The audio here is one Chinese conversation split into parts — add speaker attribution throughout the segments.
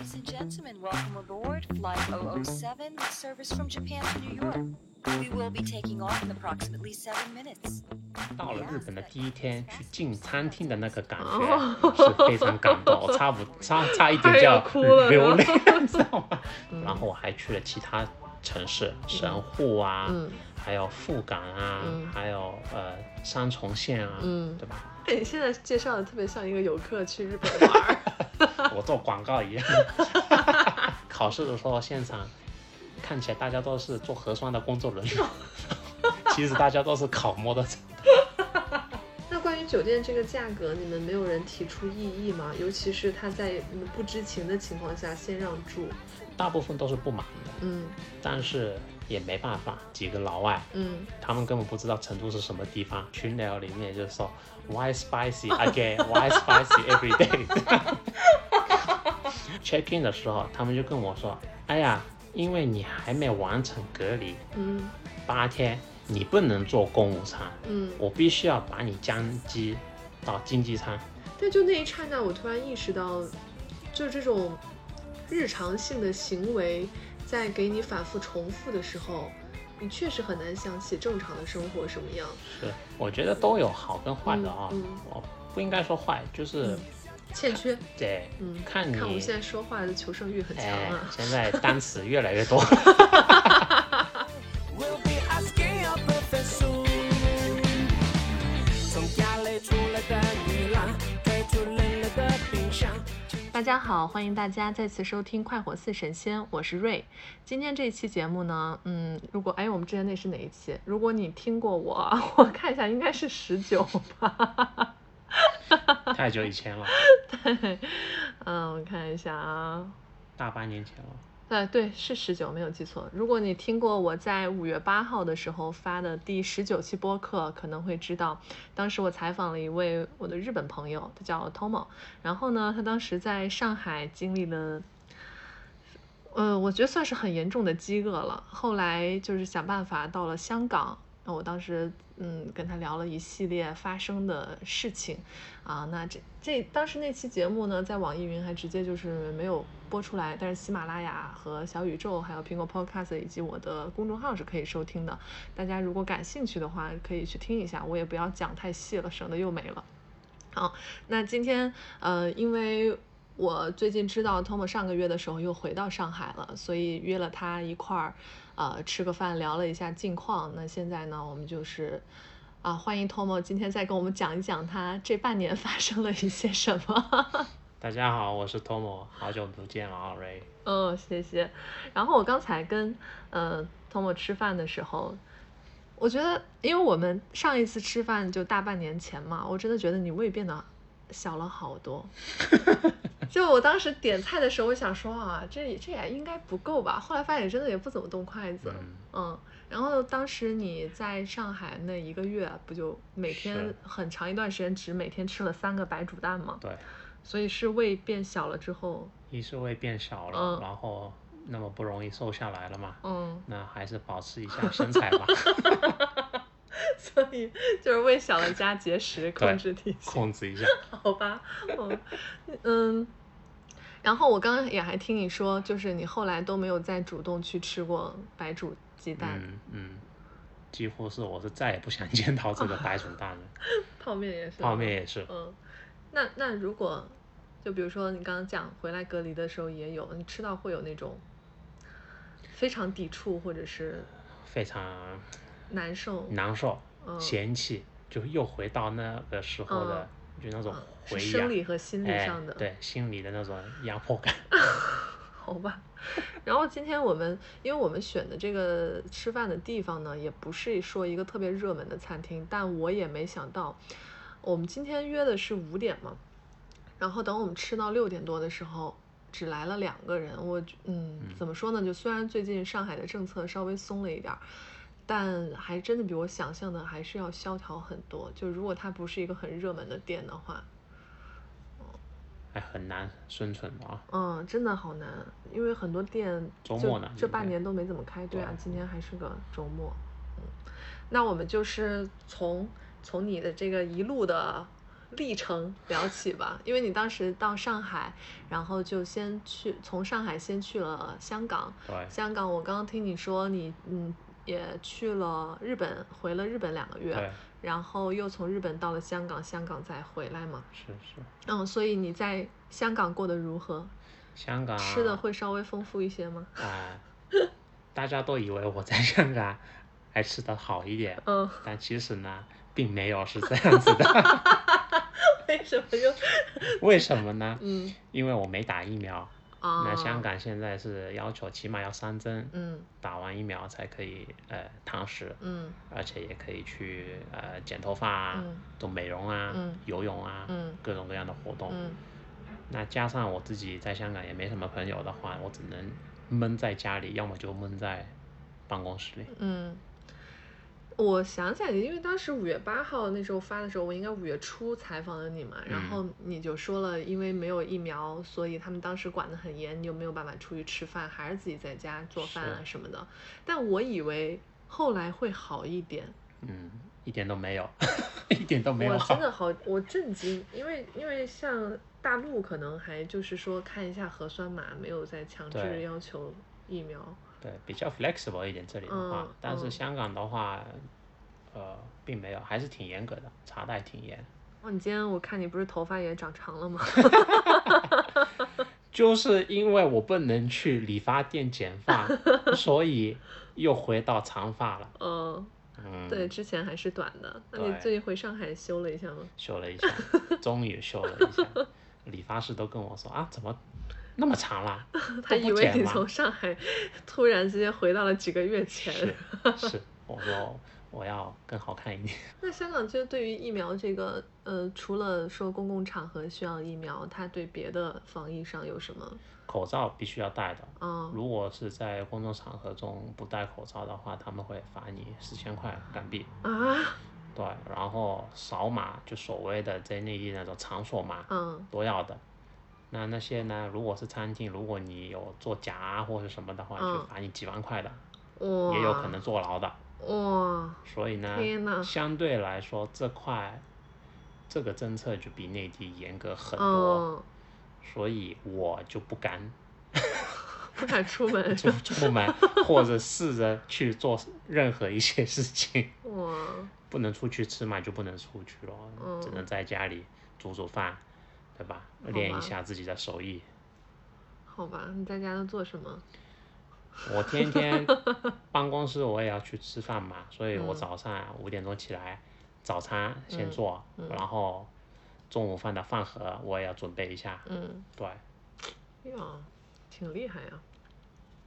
Speaker 1: Ladies and gentlemen, welcome aboard Flight 007 with service from Japan to New York. We will be taking off in approximately seven minutes.
Speaker 2: 到了日本的第一天，去进餐厅的那个感觉是非常感动，我差不差差一点就要
Speaker 3: 哭了
Speaker 2: 流泪，你知道吗？然后我还去了其他城市，神户啊，
Speaker 3: 嗯
Speaker 2: 还有富冈啊，
Speaker 3: 嗯
Speaker 2: 还有呃三重县啊，
Speaker 3: 嗯
Speaker 2: 对吧？
Speaker 3: 哎，你现在介绍的特别像一个游客去日本玩儿。
Speaker 2: 我做广告一样。考试的时候现场看起来大家都是做核酸的工作人员，其实大家都是考摩托车。
Speaker 3: 那关于酒店这个价格，你们没有人提出异议吗？尤其是他在你们不知情的情况下先让住。
Speaker 2: 大部分都是不满的，
Speaker 3: 嗯
Speaker 2: 但是也没办法，几个老外
Speaker 3: 嗯，
Speaker 2: 他们根本不知道成都是什么地方，群聊里面就说 Why spicy again? Why spicy every day? Check in 的时候，他们就跟我说：“哎呀，因为你还没完成隔离
Speaker 3: 嗯
Speaker 2: 八天，你不能做公务舱，
Speaker 3: 嗯，
Speaker 2: 我必须要把你降级到经济舱。
Speaker 3: 但就那一刹那，我突然意识到，就这种日常性的行为，在给你反复重复的时候，你确实很难想起正常的生活什么样。
Speaker 2: 是，我觉得都有好跟坏的啊、
Speaker 3: 嗯嗯
Speaker 2: 我不应该说坏，就是、
Speaker 3: 欠缺，
Speaker 2: 对，
Speaker 3: 嗯，
Speaker 2: 看你
Speaker 3: 看我们现在说话的求生欲很强
Speaker 2: 哎
Speaker 3: 啊。，
Speaker 2: 现在单词越来越多。
Speaker 3: 大家好，欢迎大家再次收听《快活似神仙》，我是瑞。今天这一期节目呢，嗯，如果哎，我们之前那是哪一期？如果你听过我，我看一下，应该是十九吧。
Speaker 2: 太久以前了，
Speaker 3: 对，嗯，我看一下啊，
Speaker 2: 大半年前了。
Speaker 3: 呃，对，是十九，没有记错。如果你听过我在五月八号的时候发的第十九期播客，可能会知道，当时我采访了一位我的日本朋友，他叫 Tomo。然后呢，他当时在上海经历了，呃，我觉得算是很严重的饥饿了。后来就是想办法到了香港，那我当时嗯跟他聊了一系列发生的事情，啊，那这这当时那期节目呢，在网易云还直接就是没有播出来，但是喜马拉雅和小宇宙还有苹果 Podcast 以及我的公众号是可以收听的。大家如果感兴趣的话，可以去听一下，我也不要讲太细了，省得又没了。好，那今天呃，因为我最近知道 Tom 上个月的时候又回到上海了，所以约了他一块儿呃吃个饭，聊了一下近况。那现在呢，我们就是啊，欢迎 Tom 今天再跟我们讲一讲他这半年 发生了一些什么。
Speaker 2: 大家好，我是 Tomo，好久不见了啊，Ray。
Speaker 3: 嗯，谢谢。然后我刚才跟呃 Tom 吃饭的时候，我觉得，因为我们上一次吃饭就大半年前嘛，我真的觉得你胃变得小了好多。就我当时点菜的时候，我想说啊，这这也应该不够吧。后来发现真的也不怎么动筷子，
Speaker 2: 嗯
Speaker 3: 嗯。然后当时你在上海那一个月，不就每天很长一段时间只每天吃了三个白煮蛋吗？
Speaker 2: 对，
Speaker 3: 所以是胃变小了之后，
Speaker 2: 一是胃变小了，
Speaker 3: 嗯
Speaker 2: 然后那么不容易瘦下来了嘛，
Speaker 3: 嗯。
Speaker 2: 那还是保持一下 身材吧，
Speaker 3: 所以就是胃小了加节食控制体型，
Speaker 2: 控制一下。
Speaker 3: 好吧？嗯嗯。然后我刚刚也还听你说，就是你后来都没有再主动去吃过白煮鸡蛋，
Speaker 2: 嗯嗯，几乎是我是再也不想 见到这个白煮蛋了，
Speaker 3: 泡面也是。
Speaker 2: 泡面。也是。
Speaker 3: 嗯，那那如果就比如说你刚刚讲回来隔离的时候也有，你吃到会有那种非常抵触或者是
Speaker 2: 非常
Speaker 3: 难受，
Speaker 2: 难受、
Speaker 3: 嗯
Speaker 2: 嫌弃，就又回到那个时候的，就那种
Speaker 3: 嗯是
Speaker 2: 回忆啊
Speaker 3: 生，理和心理
Speaker 2: 哎
Speaker 3: 上的。，
Speaker 2: 对，心理的那种压迫感。
Speaker 3: 好吧，然后今天我们，因为我们选的这个吃饭的地方呢，也不是说一个特别热门的餐厅，但我也没想到，我们今天约的是五点嘛，然后等我们吃到六点多的时候，只来了两个人，我嗯，怎么说呢？就虽然最近上海的政策稍微松了一点儿，但还真的比我想象的还是要萧条很多。就如果它不是一个很热门的店的话，
Speaker 2: 还很难生存的啊。
Speaker 3: 嗯，真的好难，因为很多店就
Speaker 2: 周末呢
Speaker 3: 这半年都没怎么开。对啊
Speaker 2: 对，
Speaker 3: 今天还是个周末。嗯，那我们就是从从你的这个一路的历程聊起吧，因为你当时到上海，然后就先去从上海先去了香港，
Speaker 2: 对
Speaker 3: 香港我刚刚听你说你嗯也去了日本，回了日本两个月，然后又从日本到了香港，香港再回来嘛，
Speaker 2: 是是。
Speaker 3: 嗯，所以你在香港过得如何？
Speaker 2: 香港
Speaker 3: 吃的会稍微丰富一些吗？
Speaker 2: 啊、大家都以为我在香港还吃的好一点，
Speaker 3: 嗯，
Speaker 2: 但其实呢，并没有是这样子的。
Speaker 3: 为什么又
Speaker 2: 为什么呢？
Speaker 3: 嗯
Speaker 2: 因为我没打疫苗。
Speaker 3: 啊？
Speaker 2: 那香港现在是要求起码要三针，
Speaker 3: 嗯。
Speaker 2: 打完疫苗才可以呃堂食，
Speaker 3: 嗯。
Speaker 2: 而且也可以去呃剪头发啊、
Speaker 3: 嗯。
Speaker 2: 做美容啊、
Speaker 3: 嗯。
Speaker 2: 游泳啊，
Speaker 3: 嗯。
Speaker 2: 各种各样的活动。
Speaker 3: 嗯。
Speaker 2: 那加上我自己在香港也没什么朋友的话，我只能闷在家里，要么就闷在办公室里。
Speaker 3: 嗯，我想起来，因为当时五月八号那时候发的时候，我应该五月初采访了你嘛，然后你就说了，因为没有疫苗，所以他们当时管得很严，你就没有办法出去吃饭，还是自己在家做饭啊什么的。但我以为后来会好一点，
Speaker 2: 嗯，一点都没有，一点都没有
Speaker 3: 我真。的 好，我震惊，因为因为像大陆可能还就是说看一下核酸码，没有再强制要求疫苗。
Speaker 2: 对，比较 flexible 一点这里的话，
Speaker 3: 嗯
Speaker 2: 但是
Speaker 3: 嗯
Speaker 2: 香港的话，呃，并没有，还是挺严格的，查的还挺严。
Speaker 3: 哦，你今天我看你不是头发也长长了吗？
Speaker 2: 就是因为我不能去理发店剪发，所以又回到长发了。
Speaker 3: 嗯。
Speaker 2: 嗯，
Speaker 3: 对，，之前还是短的。那你最近回上海修了一下吗？
Speaker 2: 修了一下，终于修了一下。理发师都跟我说啊，怎么那么长啦？
Speaker 3: 他以为你从上海 突然之间回到了几个月前。
Speaker 2: 是 是，我说我要更好看一点。
Speaker 3: 那香港就对于疫苗这个，呃，除了说公共场合需要疫苗，它对别的防疫上有什么？
Speaker 2: 口罩必须要戴的，
Speaker 3: 嗯
Speaker 2: 如果是在公众场合中不戴口罩的话，他们会罚你四千块港币。
Speaker 3: 啊，
Speaker 2: 对，然后扫码就所谓的在内地那种场所嘛
Speaker 3: 嗯
Speaker 2: 都要的。那那些呢？如果是餐厅，如果你有做假啊或者什么的话，就
Speaker 3: 嗯
Speaker 2: 罚你几万块的，
Speaker 3: 哇，
Speaker 2: 也有可能坐牢的。
Speaker 3: 哇，
Speaker 2: 所以呢
Speaker 3: 天呐，
Speaker 2: 相对来说这块这个政策就比内地严格很多，
Speaker 3: 嗯，
Speaker 2: 所以我就不敢
Speaker 3: 不敢出门。
Speaker 2: 出出门或者试着去做任何一些事情。
Speaker 3: 哇，
Speaker 2: 不能出去吃嘛，就不能出去咯，
Speaker 3: 嗯
Speaker 2: 只能在家里煮煮饭，对吧？练一下自己的手艺。
Speaker 3: 好吧，你在家都做什么？
Speaker 2: 我天天 办公室我也要去吃饭嘛，所以我
Speaker 3: 嗯
Speaker 2: 早上五点钟起来，早餐先
Speaker 3: 嗯
Speaker 2: 做，
Speaker 3: 嗯
Speaker 2: 然后中午饭的饭盒我也要准备一下。
Speaker 3: 嗯。
Speaker 2: 对，
Speaker 3: 呀，挺厉害呀。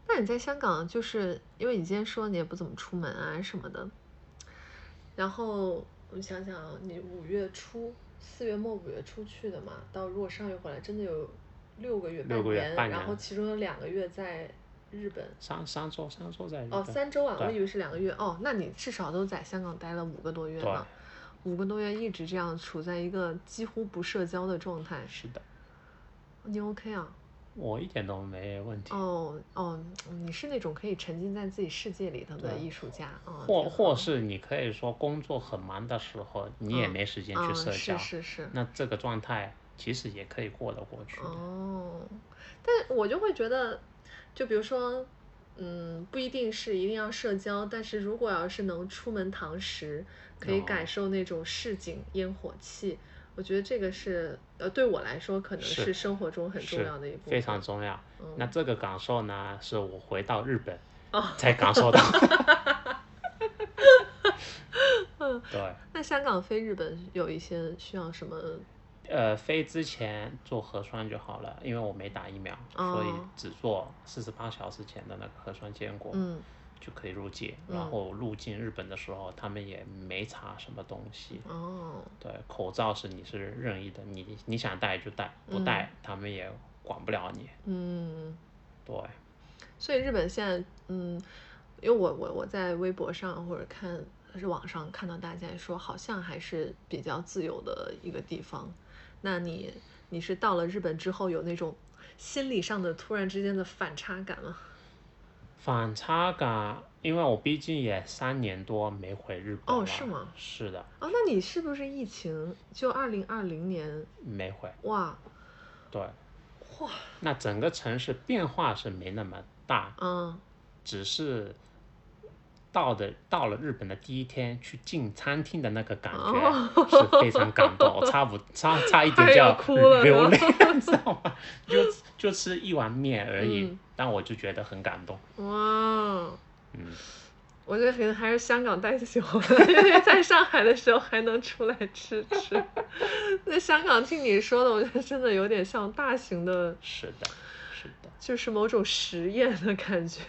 Speaker 3: 那你在香港，就是因为你今天说你也不怎么出门啊什么的，然后我想想啊，你五月初、四月末五月初去的嘛，到如果上月回来，真的有六个月、
Speaker 2: 六个月，半年
Speaker 3: 然后其中有两个月在日本。
Speaker 2: 三三周三周在日
Speaker 3: 哦，三周啊，我以为是两个月。哦，那你至少都在香港待了五个多月
Speaker 2: 对
Speaker 3: 呢，五个多月一直这样处在一个几乎不社交的状态，
Speaker 2: 是的，
Speaker 3: 你 OK 啊？
Speaker 2: 我一点都没问题。
Speaker 3: 哦哦，你是那种可以沉浸在自己世界里头的艺术家啊，
Speaker 2: 或或是你可以说工作很忙的时候，你也
Speaker 3: 嗯
Speaker 2: 没时间去
Speaker 3: 嗯
Speaker 2: 社交，
Speaker 3: 是是是，
Speaker 2: 那这个状态其实也可以过得过去。
Speaker 3: 哦，但我就会觉得，就比如说，嗯，不一定是一定要社交，但是如果要是能出门堂食，可以
Speaker 2: 哦
Speaker 3: 感受那种市井烟火气，我觉得这个是呃对我来说可能
Speaker 2: 是
Speaker 3: 是生活中很重要的一部分，
Speaker 2: 非常重要。
Speaker 3: 嗯
Speaker 2: 那这个感受呢，是我回到日本
Speaker 3: 哦
Speaker 2: 才感受到。对，
Speaker 3: 那香港飞日本有一些需要什么？
Speaker 2: 呃，飞之前做核酸就好了，因为我没打疫苗，
Speaker 3: 哦
Speaker 2: 所以只做四十八小时前的那个核酸结果、
Speaker 3: 嗯
Speaker 2: 就可以入境。
Speaker 3: 嗯
Speaker 2: 然后入境日本的时候，他们也没查什么东西。
Speaker 3: 哦
Speaker 2: 对，口罩是你是任意的，你你想戴就戴，不戴、他们也管不了你。
Speaker 3: 嗯。
Speaker 2: 对，
Speaker 3: 所以日本现在，嗯，因为我我我在微博上或者看是网上看到大家说，好像还是比较自由的一个地方。那你你是到了日本之后有那种心理上的突然之间的反差感吗？
Speaker 2: 反差感，因为我毕竟也三年多没回日本了。
Speaker 3: 哦是吗？
Speaker 2: 是的，
Speaker 3: 哦，那你是不是疫情就二零二零年？
Speaker 2: 没回。
Speaker 3: 哇，
Speaker 2: 对，
Speaker 3: 哇，
Speaker 2: 那整个城市变化是没那么大，
Speaker 3: 嗯，
Speaker 2: 只是到的到了日本的第一天去进餐厅的那个感
Speaker 3: 哦
Speaker 2: 觉是非常感动，我差不差差一点就要
Speaker 3: 哭了
Speaker 2: 流泪，你知道吗？就就吃一碗面而已，
Speaker 3: 嗯
Speaker 2: 但我就觉得很感动。
Speaker 3: 哇，
Speaker 2: 嗯，
Speaker 3: 我觉得可能还是香港带起我了，因为在上海的时候还能出来吃吃。在香港听你说的，我觉得真的有点像大型的，
Speaker 2: 是的，是的，
Speaker 3: 就是某种实验的感觉。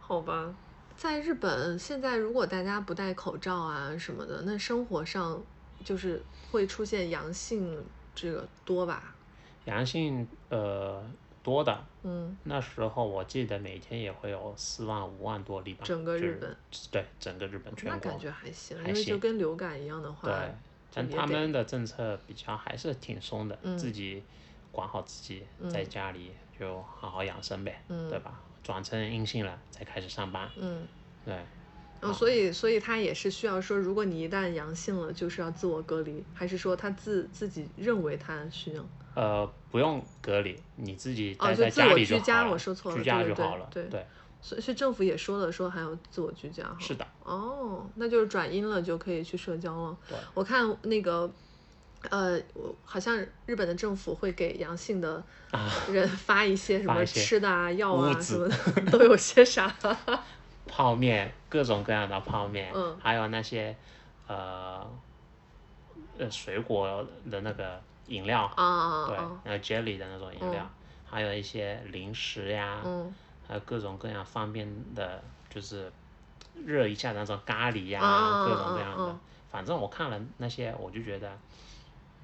Speaker 3: 好吧，在日本现在如果大家不戴口罩啊什么的，那生活上就是会出现阳性这个多吧？
Speaker 2: 阳性呃多的，
Speaker 3: 嗯，
Speaker 2: 那时候我记得每天也会有四万五万多例吧，
Speaker 3: 整个日本，
Speaker 2: 对整个日本全国
Speaker 3: 那感觉还行，
Speaker 2: 还
Speaker 3: 因为就跟流感一样的话，
Speaker 2: 对，但他们的政策比较还是挺松的，
Speaker 3: 嗯
Speaker 2: 自己管好自己，在家里就好好养生呗，
Speaker 3: 嗯
Speaker 2: 对吧？转成阴性了再开始上班，
Speaker 3: 嗯。
Speaker 2: 对，
Speaker 3: 哦，所以所以他也是需要说，如果你一旦阳性了，就是要自我隔离，还是说他自自己认为他需要？
Speaker 2: 呃，不用隔离，你自己
Speaker 3: 哦
Speaker 2: 待在家
Speaker 3: 就自我居家我说错了
Speaker 2: 居家就好了，
Speaker 3: 对
Speaker 2: 对，
Speaker 3: 所以是政府也说了，说还要自我居家哈。
Speaker 2: 是的，
Speaker 3: 哦，那就是转阴了就可以去社交了。
Speaker 2: 对
Speaker 3: 我看那个，呃，我好像日本的政府会给阳性的人发一些什么吃的啊、药啊什么的，都有些啥？
Speaker 2: 泡面，各种各样的泡面，
Speaker 3: 嗯
Speaker 2: 还有那些呃呃水果的那个饮料，对，
Speaker 3: 啊啊
Speaker 2: 那个 jelly 的那种饮料，还有一些零食呀，
Speaker 3: 嗯
Speaker 2: 还有各种各样方便的，就是热一下的那种咖喱呀，
Speaker 3: 啊
Speaker 2: 各种各样的。
Speaker 3: 啊啊
Speaker 2: 反正我看了那些，我就觉得，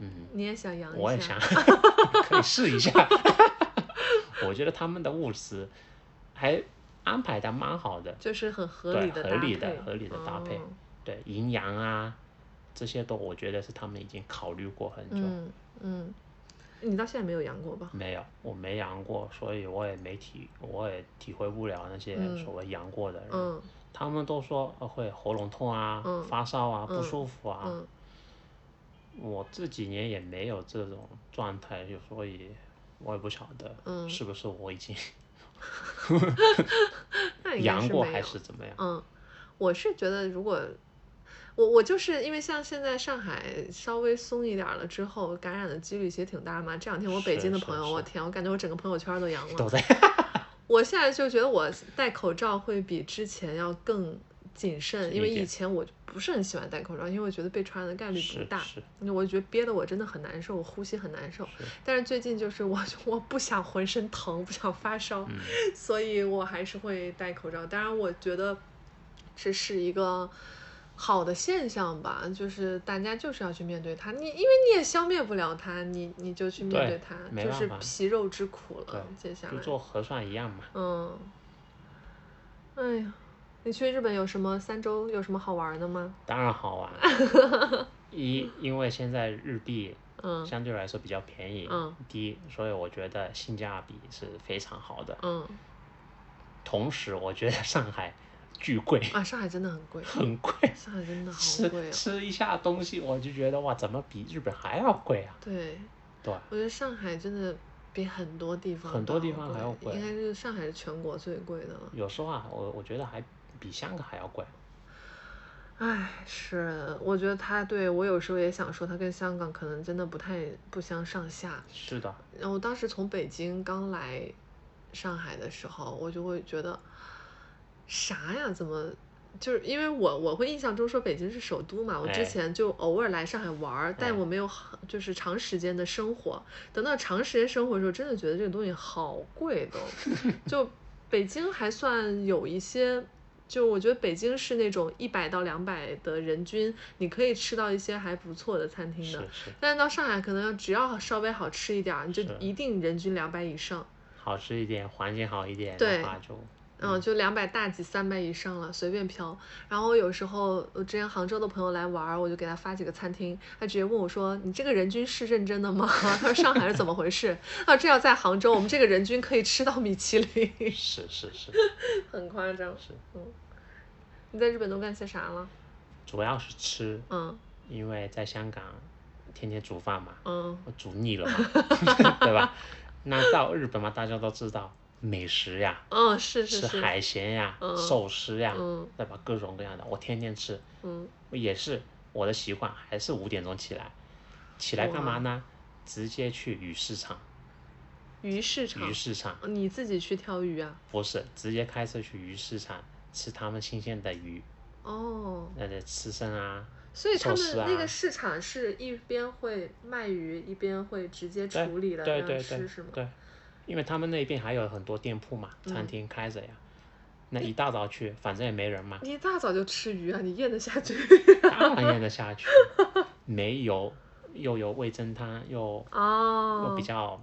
Speaker 2: 嗯，
Speaker 3: 你也想阳一下？
Speaker 2: 我也想 可以试一下。我觉得他们的物资还安排的蛮好的，
Speaker 3: 就是很合理的
Speaker 2: 合理的合理的搭配
Speaker 3: 哦
Speaker 2: 对营养啊这些都我觉得是他们已经考虑过很久。
Speaker 3: 嗯嗯，你到现在没有阳过吧？
Speaker 2: 没有，我没阳过，所以我也没体，我也体会不了那些
Speaker 3: 嗯
Speaker 2: 所谓阳过的人。
Speaker 3: 嗯
Speaker 2: 他们都说呃会喉咙痛啊、
Speaker 3: 嗯
Speaker 2: 发烧啊、
Speaker 3: 嗯
Speaker 2: 不舒服啊。
Speaker 3: 嗯
Speaker 2: 我这几年也没有这种状态，就所以我也不晓得
Speaker 3: 嗯
Speaker 2: 是不是我已经 阳过还
Speaker 3: 是
Speaker 2: 怎么样。
Speaker 3: 嗯，我是觉得如果我我就是因为像现在上海稍微松一点儿了之后，感染的几率其实挺大嘛。这两天我北京的朋友，我
Speaker 2: 是
Speaker 3: 天，我感觉我整个朋友圈都阳了。
Speaker 2: 都在
Speaker 3: 我现在就觉得我戴口罩会比之前要更谨慎，因为以前我不是很喜欢戴口罩，因为我觉得被传染的概率不大。我觉得憋得我真的很难受，我呼吸很难受。
Speaker 2: 是，
Speaker 3: 但是最近就是我我不想浑身疼，不想发烧，
Speaker 2: 嗯，
Speaker 3: 所以我还是会戴口罩。当然，我觉得这是一个好的现象吧，就是大家就是要去面对它。你因为你也消灭不了它，你你就去面
Speaker 2: 对
Speaker 3: 对它，就是皮肉之苦了。接下来，
Speaker 2: 就做核酸一样嘛。
Speaker 3: 嗯，哎呀，你去日本有什么三周有什么好玩的吗？
Speaker 2: 当然好玩，一因为现在日币
Speaker 3: 嗯
Speaker 2: 相对来说比较便宜，
Speaker 3: 嗯
Speaker 2: 低，所以我觉得性价比是非常好的。
Speaker 3: 嗯
Speaker 2: 同时，我觉得上海巨贵，
Speaker 3: 啊，上海真的很贵，
Speaker 2: 很贵，
Speaker 3: 上海真的好
Speaker 2: 吃
Speaker 3: 贵哦。
Speaker 2: 吃一下东西，我就觉得哇，怎么比日本还要贵啊？
Speaker 3: 对，
Speaker 2: 对，
Speaker 3: 我觉得上海真的比很多地方
Speaker 2: 很多地方还要贵
Speaker 3: 应该是上海是全国最贵的了。
Speaker 2: 有时候啊，我我觉得还比香港还要贵。
Speaker 3: 唉，是，我觉得他对我有时候也想说，他跟香港可能真的不太不相上下。
Speaker 2: 是的，
Speaker 3: 然后当时从北京刚来上海的时候，我就会觉得啥呀？怎么？就是因为我我会印象中说北京是首都嘛，我之
Speaker 2: 哎
Speaker 3: 前就偶尔来上海玩儿，但
Speaker 2: 哎
Speaker 3: 我没有很就是长时间的生活。等到长时间生活的时候，真的觉得这个东西好贵都。就北京还算有一些，就我觉得北京是那种一百到两百的人均，你可以吃到一些还不错的餐厅的。
Speaker 2: 是，
Speaker 3: 但是到上海，可能只要稍微好吃一点儿，你就一定人均两百以上。
Speaker 2: 好吃一点，环境好一点
Speaker 3: 对
Speaker 2: 的话就
Speaker 3: 嗯，就两百大几，三百以上了，随便飘。然后有时候我之前杭州的朋友来玩，我就给他发几个餐厅，他直接问我说：“你这个人均是认真的吗？” 他说：“上海是怎么回事？”他说，这要在杭州，我们这个人均可以吃到米其林，
Speaker 2: 是是是
Speaker 3: 很夸张。
Speaker 2: 是，
Speaker 3: 你在日本都干些啥了？
Speaker 2: 主要是吃，
Speaker 3: 嗯。
Speaker 2: 因为在香港天天煮饭嘛，
Speaker 3: 嗯。
Speaker 2: 我煮腻了嘛，对吧？那到日本嘛，大家都知道美食呀，
Speaker 3: 嗯，是是是，
Speaker 2: 吃海鲜呀、
Speaker 3: 嗯。
Speaker 2: 寿司呀，
Speaker 3: 嗯。
Speaker 2: 对吧？各种各样的，我天天吃，
Speaker 3: 嗯。
Speaker 2: 也是我的习惯，还是五点钟起来，起来干嘛呢？直接去鱼市场，
Speaker 3: 鱼市场。
Speaker 2: 鱼，市场。
Speaker 3: 你自己去挑鱼啊？
Speaker 2: 不是直接开车去鱼市场吃他们新鲜的鱼，
Speaker 3: 哦，
Speaker 2: 那得吃生啊，
Speaker 3: 所以他们那个市场是一边会卖鱼，一边会直接处理了
Speaker 2: 对
Speaker 3: 让
Speaker 2: 对对
Speaker 3: 吃是吗？
Speaker 2: 对，因为他们那边还有很多店铺嘛，
Speaker 3: 嗯
Speaker 2: 餐厅开着呀。那一大早去，反正也没人嘛，
Speaker 3: 你一大早就吃鱼啊？你咽得下去？
Speaker 2: 当然咽得下去，没油，又有味增汤，又
Speaker 3: 哦，
Speaker 2: 又比较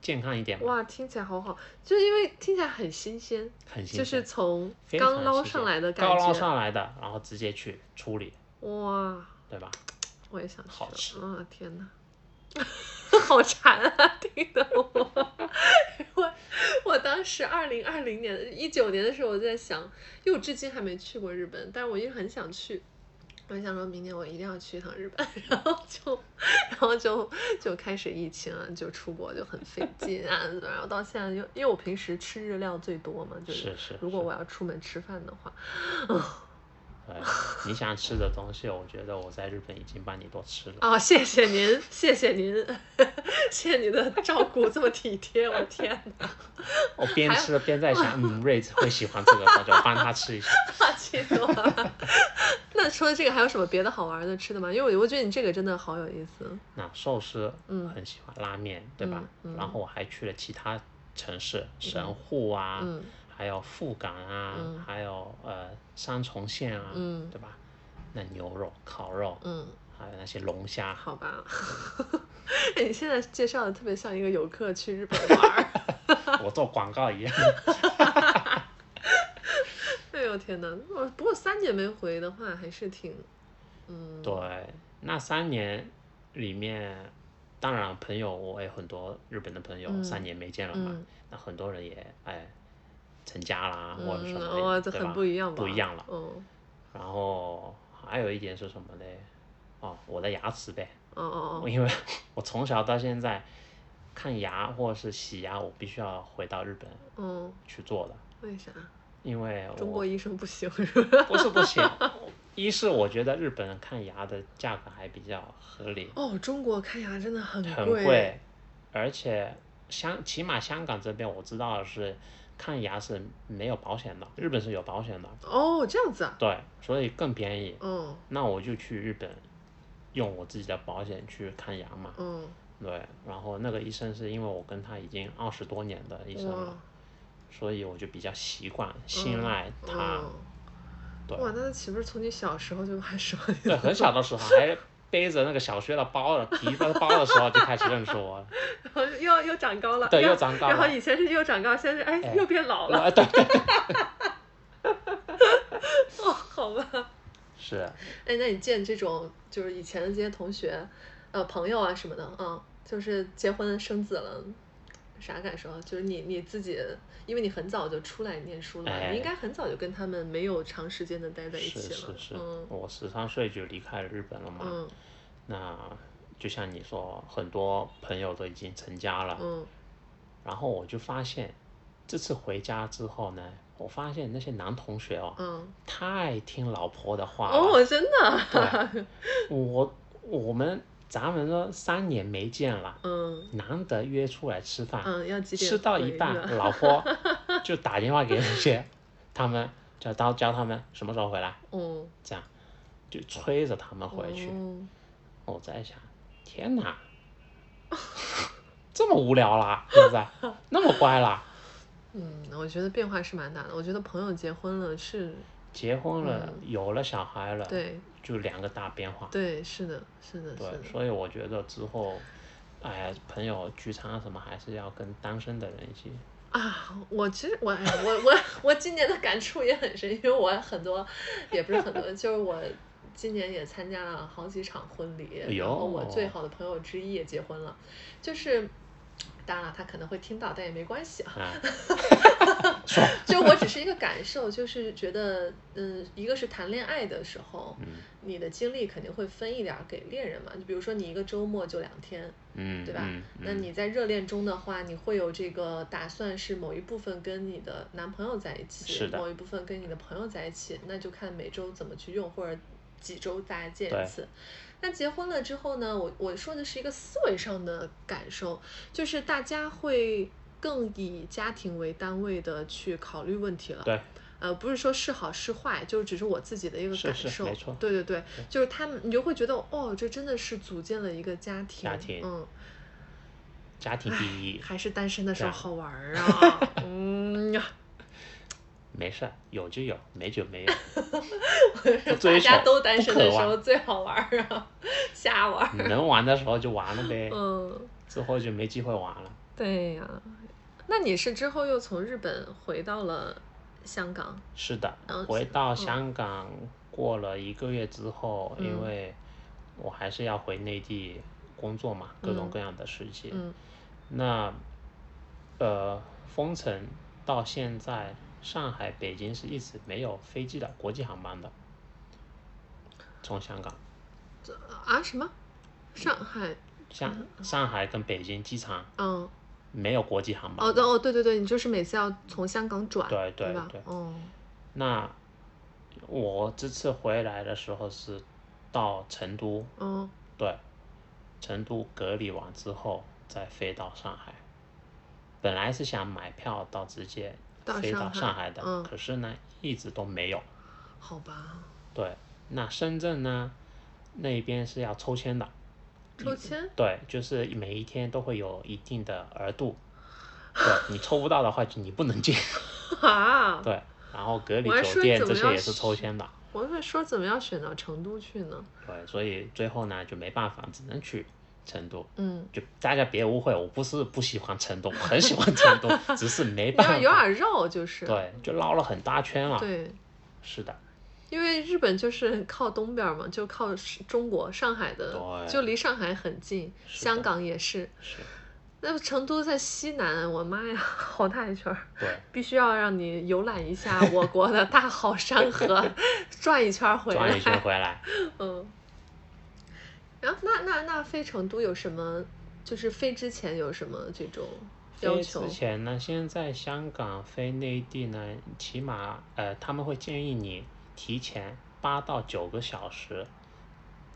Speaker 2: 健康一点嘛，
Speaker 3: 哇，听起来好好，就是因为听起来很新鲜，
Speaker 2: 很新鲜，
Speaker 3: 就是从刚捞上来的感
Speaker 2: 刚捞。上来的，然后直接去处理，
Speaker 3: 哇，
Speaker 2: 对吧？
Speaker 3: 我也想吃
Speaker 2: 好吃
Speaker 3: 啊！天哪，好馋啊！听得我，我我当时二零二零年一九年的时候，我就在想，因为我至今还没去过日本，但是我一直很想去。我就想说明年我一定要去一趟日本，然后就，然后就就开始疫情啊，就出国就很费劲啊，然后到现在就因为我平时吃日料最多嘛，就是
Speaker 2: 是
Speaker 3: 如果我要出门吃饭的话，
Speaker 2: 对，你想吃的东西，我觉得我在日本已经帮你都吃了。
Speaker 3: 哦、谢谢您，谢谢您，谢谢你的照顾，这么体贴，我天哪，
Speaker 2: 我边吃边在想，嗯，瑞子会喜欢这个，我就帮他吃一下。
Speaker 3: 气死我了。那除了这个，还有什么别的好玩的吃的吗？因为我我觉得你这个真的好有意思。
Speaker 2: 那寿司，
Speaker 3: 嗯
Speaker 2: 很喜欢拉面，对吧？
Speaker 3: 嗯嗯
Speaker 2: 然后我还去了其他城市，神户啊，
Speaker 3: 嗯
Speaker 2: 还有富冈啊，
Speaker 3: 嗯
Speaker 2: 还有呃三重县啊，
Speaker 3: 嗯
Speaker 2: 对吧？那牛肉、烤肉，
Speaker 3: 嗯，
Speaker 2: 还有那些龙虾，
Speaker 3: 好吧。哎，你现在介绍的特别像一个游客去日本玩儿。
Speaker 2: 我做广告一样。
Speaker 3: 哎呦天哪！我不过三年没回的话，还是挺，嗯，
Speaker 2: 对，那三年里面，当然朋友我也很多日本的朋友，
Speaker 3: 嗯
Speaker 2: 三年没见了嘛，
Speaker 3: 嗯
Speaker 2: 那很多人也哎成家啦，或者什
Speaker 3: 嗯，
Speaker 2: 么的，
Speaker 3: 哦，这
Speaker 2: 对吧
Speaker 3: 很不一样吧？
Speaker 2: 不一样了。
Speaker 3: 嗯，
Speaker 2: 然后还有一点是什么呢？哦，我的牙齿呗，
Speaker 3: 哦哦哦，
Speaker 2: 因为我从小到现在看牙或者是洗牙，我必须要回到日本
Speaker 3: 嗯，
Speaker 2: 去做的，
Speaker 3: 为啥？
Speaker 2: 因为我
Speaker 3: 中国医生不行是吧？
Speaker 2: 不是不行，一是我觉得日本人看牙的价格还比较合理，
Speaker 3: 哦，中国看牙真的很
Speaker 2: 很
Speaker 3: 贵。
Speaker 2: 而且香起码香港这边我知道的是看牙是没有保险的，日本是有保险的，
Speaker 3: 哦，这样子啊。
Speaker 2: 对，所以更便宜。
Speaker 3: 嗯
Speaker 2: 那我就去日本用我自己的保险去看牙嘛，
Speaker 3: 嗯，
Speaker 2: 对，然后那个医生是因为我跟他已经二十多年的医生了，所以我就比较习惯信赖他，
Speaker 3: 嗯
Speaker 2: 对
Speaker 3: 哇，那岂不是从你小时候就开始
Speaker 2: 对，很小的时候还背着那个小学的包的提着包的时候就开始认识我了，
Speaker 3: 然后又又长高了，
Speaker 2: 对，
Speaker 3: 又
Speaker 2: 又长高
Speaker 3: 然后，以前是又长高，现在是哎
Speaker 2: 哎
Speaker 3: 又变老了。哦，好吧。
Speaker 2: 是，
Speaker 3: 哎，那你见这种就是以前的这些同学、呃朋友啊什么的，啊，就是结婚生子了，啥感受啊？就是你你自己，因为你很早就出来念书了，
Speaker 2: 哎
Speaker 3: 你应该很早就跟他们没有长时间的待在一起了。
Speaker 2: 是是，
Speaker 3: 嗯
Speaker 2: 我十三岁就离开了日本了嘛，
Speaker 3: 嗯
Speaker 2: 那就像你说，很多朋友都已经成家了，
Speaker 3: 嗯
Speaker 2: 然后我就发现，这次回家之后呢，我发现那些男同学哦，
Speaker 3: 嗯。
Speaker 2: 太听老婆的话了。
Speaker 3: 哦，真的。
Speaker 2: 对，我我们咱们说三年没见了，
Speaker 3: 嗯
Speaker 2: 难得约出来吃饭，
Speaker 3: 嗯，要几点？
Speaker 2: 吃到一半，老婆 就打电话给那些 他们，叫到叫他们什么时候回来，
Speaker 3: 嗯，
Speaker 2: 这样就催着他们回去。
Speaker 3: 哦
Speaker 2: 我在想，天哪，这么无聊啦，是不是？那么乖啦。
Speaker 3: 嗯，我觉得变化是蛮大的。我觉得朋友结婚了是，
Speaker 2: 结婚了，有了小孩了，就两个大变化。
Speaker 3: 对，是的，是的，
Speaker 2: 对，所以我觉得之后，哎呀，朋友聚餐什么还是要跟单身的人一起。
Speaker 3: 啊，我其实我哎我我我今年的感触也很深，因为我很多也不是很多，就是我今年也参加了好几场婚礼，
Speaker 2: 哎
Speaker 3: 然后我最好的朋友之一也结婚了，就是。当然了，他可能会听到，但也没关系 就我只是一个感受，就是觉得，嗯，一个是谈恋爱的时候，
Speaker 2: 嗯
Speaker 3: 你的精力肯定会分一点儿给恋人嘛。就比如说你一个周末就两天，
Speaker 2: 嗯，
Speaker 3: 对吧？
Speaker 2: 嗯
Speaker 3: 那你在热恋中的话，你会有这个打算是某一部分跟你的男朋友在一起，
Speaker 2: 是
Speaker 3: 某一部分跟你的朋友在一起，那就看每周怎么去用，或者几周大家见一次。那结婚了之后呢，我我说的是一个思维上的感受，就是大家会更以家庭为单位的去考虑问题了。
Speaker 2: 对，
Speaker 3: 呃，不是说是好是坏，就只是我自己的一个
Speaker 2: 是是
Speaker 3: 感受。
Speaker 2: 没错
Speaker 3: 对对对，就是他们，你就会觉得，哦，这真的是组建了一个家庭。
Speaker 2: 家庭
Speaker 3: 嗯，
Speaker 2: 家庭第一，
Speaker 3: 还是单身的时候好玩啊。嗯呀，
Speaker 2: 没事儿，有就有，没就没有，
Speaker 3: 大家都单身的时候最好玩儿啊，瞎玩儿。
Speaker 2: 能玩的时候就玩了呗，
Speaker 3: 嗯，
Speaker 2: 之后就没机会玩了。
Speaker 3: 对呀。那你是之后又从日本回到了香港？
Speaker 2: 是的
Speaker 3: 嗯，
Speaker 2: 回到
Speaker 3: 嗯
Speaker 2: 香港过了一个月之后，
Speaker 3: 嗯
Speaker 2: 因为我还是要回内地工作嘛，各种
Speaker 3: 嗯
Speaker 2: 各样的事情。
Speaker 3: 嗯
Speaker 2: 那呃，封城到现在，上海、北京是一直没有飞机的国际航班的，从香港，
Speaker 3: 啊什么？上海？
Speaker 2: 像上海跟北京机场
Speaker 3: 嗯，
Speaker 2: 没有国际航班
Speaker 3: 哦。对哦对对对，你就是每次要从香港转，
Speaker 2: 对对
Speaker 3: 吧？
Speaker 2: 对
Speaker 3: 哦，
Speaker 2: 那我这次回来的时候是到成都，
Speaker 3: 嗯，
Speaker 2: 对，成都隔离完之后再飞到上海。本来是想买票到直接飞到
Speaker 3: 到上海
Speaker 2: 的，
Speaker 3: 嗯
Speaker 2: 可是呢一直都没有。
Speaker 3: 好吧，
Speaker 2: 对，那深圳呢那边是要抽签的，
Speaker 3: 抽签？
Speaker 2: 对，就是每一天都会有一定的额度，对你抽不到的话就你不能进，
Speaker 3: 啊，
Speaker 2: 对，然后隔离酒店这些也是抽签的。
Speaker 3: 我会说怎么样选到成都去呢？
Speaker 2: 对，所以最后呢就没办法，只能去成都。
Speaker 3: 嗯，
Speaker 2: 就大家别误会，我不是不喜欢成都，我很喜欢成都，只是没
Speaker 3: 有
Speaker 2: 办法。
Speaker 3: 有点绕，就是。
Speaker 2: 对，就绕了很大圈了。
Speaker 3: 对，
Speaker 2: 是的，
Speaker 3: 因为日本就是靠东边嘛，就靠中国上海的，
Speaker 2: 对
Speaker 3: 就离上海很近，香港也是。
Speaker 2: 是，
Speaker 3: 那成都在西南，我妈呀，好大一圈儿，
Speaker 2: 对，
Speaker 3: 必须要让你游览一下我国的大好山河，转一圈回来。
Speaker 2: 转一圈回来。
Speaker 3: 嗯。然后那那那飞成都有什么？就是飞之前有什么这种要
Speaker 2: 飞
Speaker 3: 求
Speaker 2: 之？前呢，现在香港飞内地呢，起码呃，他们会建议你提前八到九个小时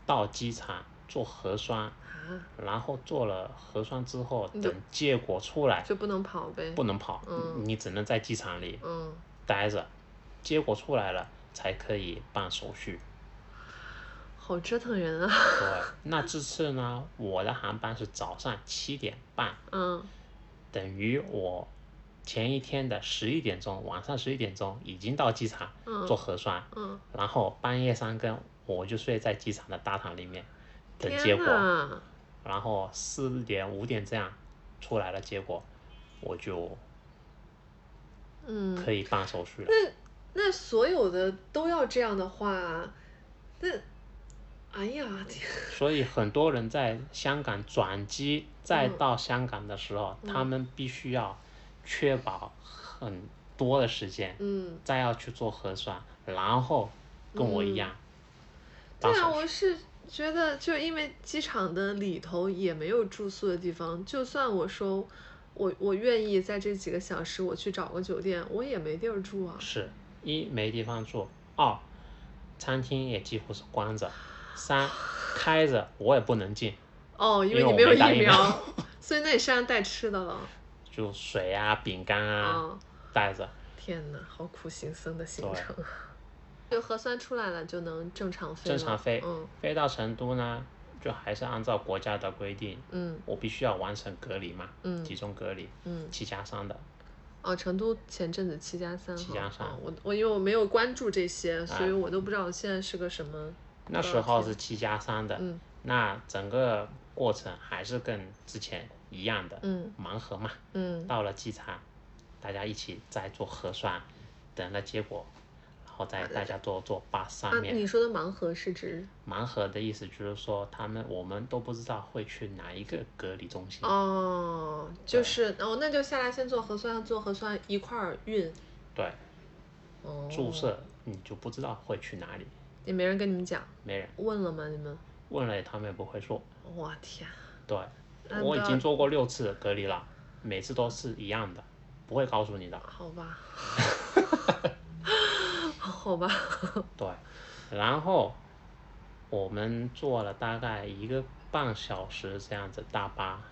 Speaker 2: 到机场做核酸，
Speaker 3: 啊，
Speaker 2: 然后做了核酸之后，等结果出来
Speaker 3: 就不能跑呗？
Speaker 2: 不能跑，
Speaker 3: 嗯
Speaker 2: 你只能在机场里
Speaker 3: 嗯，
Speaker 2: 待着，结果出来了才可以办手续。
Speaker 3: 好折腾人啊。
Speaker 2: 对，那这次呢，我的航班是早上七点半，
Speaker 3: 嗯
Speaker 2: 等于我前一天的十一点钟，晚上十一点钟已经到机场
Speaker 3: 嗯
Speaker 2: 做核酸，
Speaker 3: 嗯，
Speaker 2: 然后半夜三更我就睡在机场的大堂里面等结果，
Speaker 3: 呐，
Speaker 2: 然后四点五点这样出来了结果，我就
Speaker 3: 嗯，
Speaker 2: 可以办手续了。
Speaker 3: 那所有的都要这样的话，那，哎呀天，
Speaker 2: 所以很多人在香港转机再
Speaker 3: 嗯
Speaker 2: 到香港的时候，他们必须要确保很多的时间，
Speaker 3: 嗯，
Speaker 2: 再要去做核酸，然后跟我一样。办
Speaker 3: 对啊，我是觉得，就因为机场的里头也没有住宿的地方，就算我说我我愿意在这几个小时我去找个酒店，我也没地儿住啊。
Speaker 2: 是一没地方住，二餐厅也几乎是关着，三开着我也不能进，
Speaker 3: 哦，因
Speaker 2: 因为
Speaker 3: 你没有
Speaker 2: 疫苗
Speaker 3: 疫苗，所以那你身上带吃的了。
Speaker 2: 就水啊、饼干啊
Speaker 3: 啊，
Speaker 2: 带着。
Speaker 3: 天呐，好苦行僧的行
Speaker 2: 对
Speaker 3: 程。就核酸出来了就能正常飞了。
Speaker 2: 正常飞
Speaker 3: 嗯
Speaker 2: 飞到成都呢，就还是按照国家的规定，
Speaker 3: 嗯
Speaker 2: 我必须要完成隔离嘛，
Speaker 3: 嗯
Speaker 2: 集中隔离，
Speaker 3: 嗯。
Speaker 2: 七加三的。
Speaker 3: 哦，成都前阵子七加三哈，
Speaker 2: 七加三
Speaker 3: 哦我我因为我没有关注这些，所以
Speaker 2: 哎
Speaker 3: 我都不知道现在是个什么。
Speaker 2: 那时候是七加三的，
Speaker 3: 嗯
Speaker 2: 那整个过程还是跟之前一样的，
Speaker 3: 嗯
Speaker 2: 盲盒嘛。
Speaker 3: 嗯
Speaker 2: 到了机场，大家一起再做核酸，等了结果，然后再大家做做 bus 上
Speaker 3: 啊，
Speaker 2: 面。
Speaker 3: 你说的盲盒是指
Speaker 2: 盲盒的意思就是说，他们我们都不知道会去哪一个隔离中心。
Speaker 3: 哦，就是哦，那就下来先做核酸，做核酸一块儿运。
Speaker 2: 对，
Speaker 3: 哦，
Speaker 2: 注射你就不知道会去哪里，
Speaker 3: 也没人跟你们讲，
Speaker 2: 没人
Speaker 3: 问了吗？你们？
Speaker 2: 问了，他们也不会说。
Speaker 3: 我天，
Speaker 2: 对，我已经做过六次隔离了，每次都是一样的，不会告诉你的。
Speaker 3: 好吧，好吧，
Speaker 2: 对，然后我们坐了大概一个半小时这样子大巴，
Speaker 3: 啊，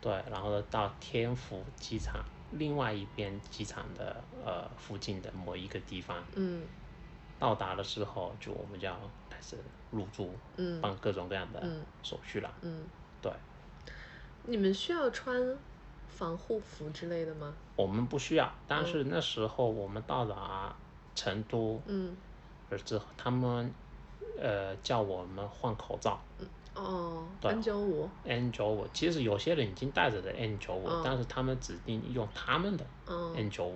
Speaker 2: 对，然后到天府机场另外一边机场的呃附近的某一个地方。
Speaker 3: 嗯
Speaker 2: 到达的时候，就我们就要开始入住，
Speaker 3: 嗯。
Speaker 2: 办各种各样的
Speaker 3: 嗯
Speaker 2: 手续了。
Speaker 3: 嗯，
Speaker 2: 对，
Speaker 3: 你们需要穿防护服之类的吗？
Speaker 2: 我们不需要，但是那时候我们到达成都
Speaker 3: 嗯，
Speaker 2: 了之后，他们呃叫我们换口罩。
Speaker 3: 哦
Speaker 2: 对
Speaker 3: ，N 九五
Speaker 2: ，N 9 5其实有些人已经戴着的 N 9 5
Speaker 3: 嗯。
Speaker 2: 但是他们指定用他们的
Speaker 3: 嗯
Speaker 2: ，N 9 5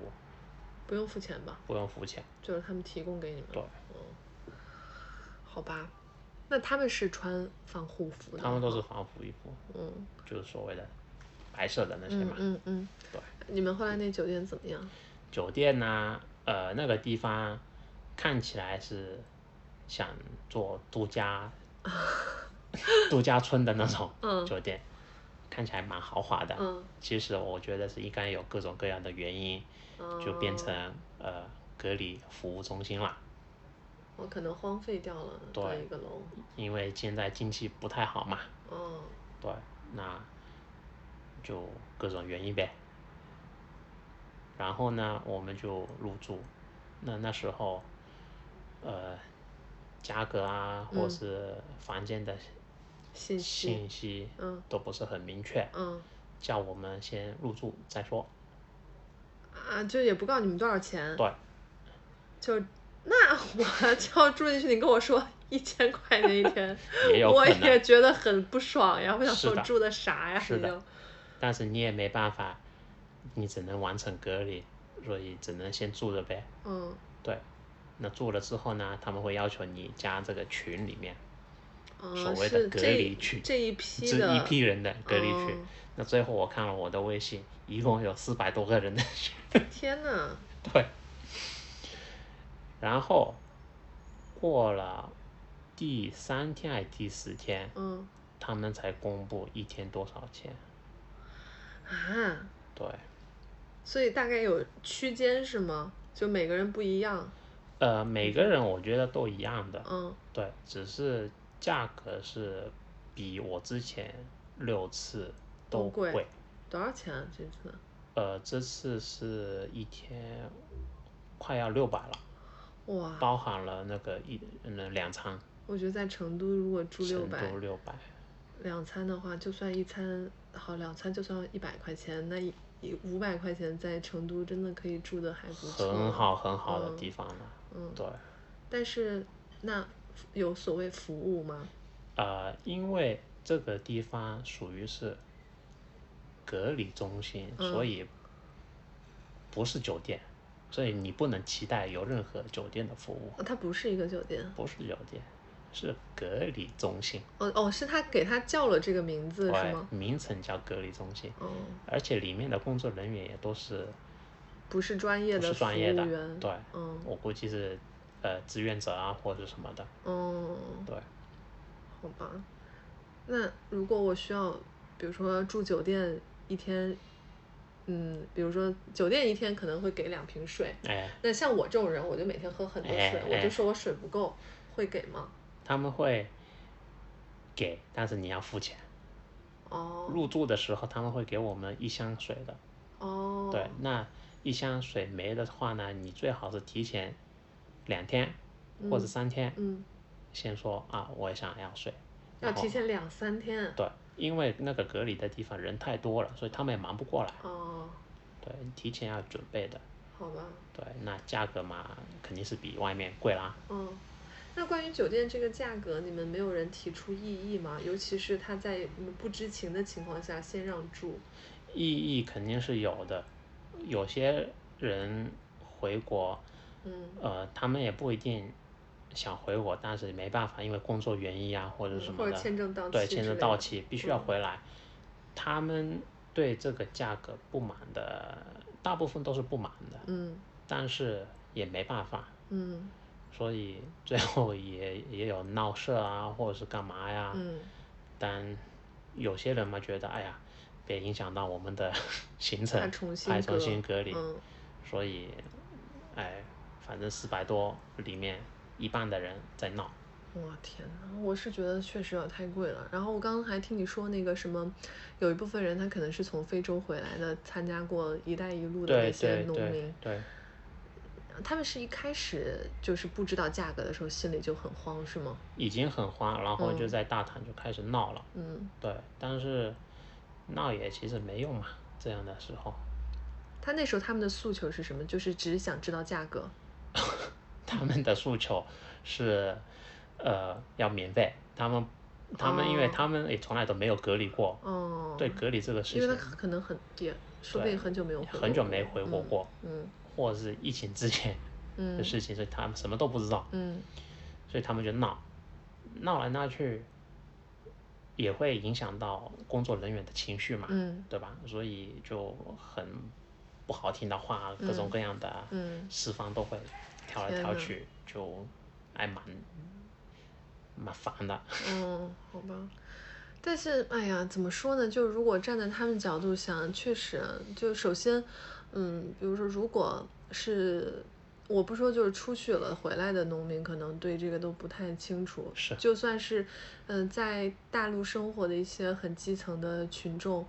Speaker 3: 不用付钱吧？
Speaker 2: 不用付钱。
Speaker 3: 就是他们提供给你们。
Speaker 2: 对，嗯
Speaker 3: 好吧，那他们是穿防护服的，
Speaker 2: 他们都是防护衣服，
Speaker 3: 嗯
Speaker 2: 就是所谓的白色的那些
Speaker 3: 嗯
Speaker 2: 嘛。
Speaker 3: 嗯嗯。
Speaker 2: 对，
Speaker 3: 你们后来那酒店怎么样？
Speaker 2: 酒店呢、呃，那个地方看起来是想做度假 度假村的那种
Speaker 3: 嗯
Speaker 2: 酒店，看起来蛮豪华的。
Speaker 3: 嗯，
Speaker 2: 其实我觉得是应该有各种各样的原因，就变成呃隔离服务中心啦。
Speaker 3: 我可能荒废掉了
Speaker 2: 对
Speaker 3: 的一个楼。
Speaker 2: 因为现在经济不太好嘛，
Speaker 3: 哦，
Speaker 2: 对，那就各种原因呗。然后呢，我们就入住。那那时候，呃，价格啊，或
Speaker 3: 嗯
Speaker 2: 是房间的
Speaker 3: 信息。
Speaker 2: 信息
Speaker 3: 嗯
Speaker 2: 都不是很明确，
Speaker 3: 嗯
Speaker 2: 叫我们先入住再说。
Speaker 3: 啊，就也不告诉你们多少钱。
Speaker 2: 对，
Speaker 3: 就那我就要住进去，你跟我说一千块钱一天，
Speaker 2: 也
Speaker 3: 我也觉得很不爽呀！我想说住的啥呀？
Speaker 2: 是的但是你也没办法，你只能完成隔离，所以只能先住着呗。
Speaker 3: 嗯
Speaker 2: 对，那住了之后呢，他们会要求你加这个群里面，
Speaker 3: 啊，
Speaker 2: 所谓的隔离群
Speaker 3: 这一批
Speaker 2: 这
Speaker 3: 的
Speaker 2: 一批人的隔离区。
Speaker 3: 哦
Speaker 2: 那最后我看了我的微信，一共有四百多个人的群。
Speaker 3: 天呐，
Speaker 2: 对，然后过了第三天还是第四天，
Speaker 3: 嗯
Speaker 2: 他们才公布一天多少钱。
Speaker 3: 啊，
Speaker 2: 对，
Speaker 3: 所以大概有区间是吗？就每个人不一样。
Speaker 2: 呃，每个人我觉得都一样的，
Speaker 3: 嗯
Speaker 2: 对，只是价格是比我之前六次都
Speaker 3: 都贵
Speaker 2: 贵。
Speaker 3: 多少钱啊？这次？
Speaker 2: 呃，这次是一天快要六百了，
Speaker 3: 哇，
Speaker 2: 包含了那个一嗯两餐，
Speaker 3: 我觉得在成都如果住六
Speaker 2: 成
Speaker 3: 百
Speaker 2: 都六百，
Speaker 3: 两餐的话，就算一餐好两餐就算一百块钱，那一一五百块钱在成都真的可以住的还不错。
Speaker 2: 很好很好的
Speaker 3: 嗯
Speaker 2: 地方了。
Speaker 3: 嗯，
Speaker 2: 对，
Speaker 3: 但是那有所谓服务吗？
Speaker 2: 呃，因为这个地方属于是隔离中心，
Speaker 3: 嗯
Speaker 2: 所以不是酒店，所以你不能期待有任何酒店的服务，
Speaker 3: 哦，它不是一个酒店。
Speaker 2: 不是酒店，是隔离中心。
Speaker 3: 哦哦，是他给他叫了这个名字是吗？，
Speaker 2: 名称叫隔离中心，
Speaker 3: 哦，
Speaker 2: 而且里面的工作人员也都是
Speaker 3: 不是专业
Speaker 2: 不是
Speaker 3: 的服务
Speaker 2: 专业的。对，
Speaker 3: 嗯
Speaker 2: 我估计是呃志愿者啊或者什么的，
Speaker 3: 哦，
Speaker 2: 对。
Speaker 3: 好吧。那如果我需要，比如说住酒店一天，嗯，比如说酒店一天可能会给两瓶水，
Speaker 2: 哎，
Speaker 3: 那像我这种人，我就每天喝很多水，
Speaker 2: 哎
Speaker 3: 我就
Speaker 2: 哎
Speaker 3: 说我水不够，会给吗？
Speaker 2: 他们会给，但是你要付钱。
Speaker 3: 哦
Speaker 2: 入住的时候他们会给我们一箱水的，
Speaker 3: 哦，
Speaker 2: 对，那一箱水没的话呢，你最好是提前两天或者三天
Speaker 3: 嗯，
Speaker 2: 先说啊，我也想要水，
Speaker 3: 要提前两三天。
Speaker 2: 对，因为那个隔离的地方人太多了，所以他们也忙不过来，
Speaker 3: 哦，
Speaker 2: 对，提前要准备的，
Speaker 3: 好吧，
Speaker 2: 对，那价格嘛肯定是比外面贵啦。
Speaker 3: 嗯。那关于酒店这个价格，你们没有人提出异议吗？尤其是他在你们不知情的情况下先让住，
Speaker 2: 异议肯定是有的，有些人回国，
Speaker 3: 嗯
Speaker 2: 呃，他们也不一定想回国，但是没办法，因为工作原因啊或者什么
Speaker 3: 或者
Speaker 2: 的，
Speaker 3: 签证到期
Speaker 2: 对，签证到期必须要
Speaker 3: 嗯
Speaker 2: 回来。他们对这个价格不满的，大部分都是不满的，
Speaker 3: 嗯
Speaker 2: 但是也没办法，
Speaker 3: 嗯
Speaker 2: 所以最后也也有闹事啊，或者是干嘛呀。
Speaker 3: 嗯
Speaker 2: 但有些人嘛觉得，哎呀，别影响到我们的 行程
Speaker 3: 还，重新隔
Speaker 2: 离，
Speaker 3: 嗯
Speaker 2: 所以，哎，反正四百多里面一半的人在闹。
Speaker 3: 哇天呐，我是觉得确实有点太贵了。然后我刚刚还听你说那个什么，有一部分人他可能是从非洲回来的，参加过“一带一路”的
Speaker 2: 对
Speaker 3: 那些农民，
Speaker 2: 对，
Speaker 3: 他们是一开始就是不知道价格的时候心里就很慌，是吗？
Speaker 2: 已经很慌，然后就
Speaker 3: 嗯
Speaker 2: 在大堂就开始闹了。
Speaker 3: 嗯，
Speaker 2: 对，但是闹也其实没用嘛，这样的时候，
Speaker 3: 他那时候他们的诉求是什么？就是只想知道价格。
Speaker 2: 他们的诉求是，呃，要免费。他们，他们因为
Speaker 3: 哦
Speaker 2: 他们也从来都没有隔离过，
Speaker 3: 哦，
Speaker 2: 对隔离这个事情
Speaker 3: 因为
Speaker 2: 情
Speaker 3: 他可能很也，说不定很久没有
Speaker 2: 很久没回过，
Speaker 3: 嗯
Speaker 2: 或者是疫情之前
Speaker 3: 嗯
Speaker 2: 的事情，所以他们什么都不知道。
Speaker 3: 嗯
Speaker 2: 所以他们就闹，闹来闹去，也会影响到工作人员的情绪嘛，
Speaker 3: 嗯
Speaker 2: 对吧？所以就很不好听的话，各种各样的
Speaker 3: 嗯
Speaker 2: 释放都会挑来挑去，就还蛮蛮烦的。
Speaker 3: 嗯，好吧。但是，哎呀，怎么说呢？就如果站在他们角度想，确实啊，就首先，嗯，比如说，如果是我不说就是出去了回来的农民，可能对这个都不太清楚。
Speaker 2: 是
Speaker 3: 就算是，嗯、在大陆生活的一些很基层的群众，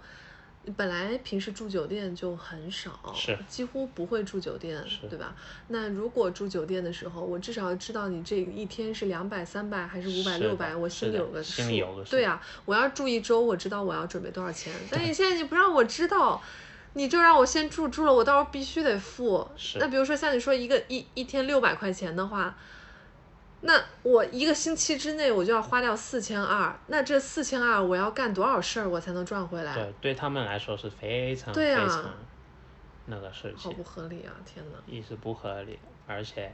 Speaker 3: 本来平时住酒店就很少，
Speaker 2: 是
Speaker 3: 几乎不会住酒店，对吧？那如果住酒店的时候，我至少知道你这一天是两百、三百还是五百、六百，我心里有个数。
Speaker 2: 心里有个数
Speaker 3: 对啊、我要住一周，我知道我要准备多少钱。但你现在你不让我知道，你就让我先住，住了我到时候必须得付。
Speaker 2: 是
Speaker 3: 那比如说像你说一个一一天六百块钱的话，那我一个星期之内我就要花掉四千二，那这四千二我要干多少事儿我才能赚回来？
Speaker 2: 对，对他们来说是非常非常那个事情
Speaker 3: 好不，合理啊！天哪，
Speaker 2: 一是不合理，而且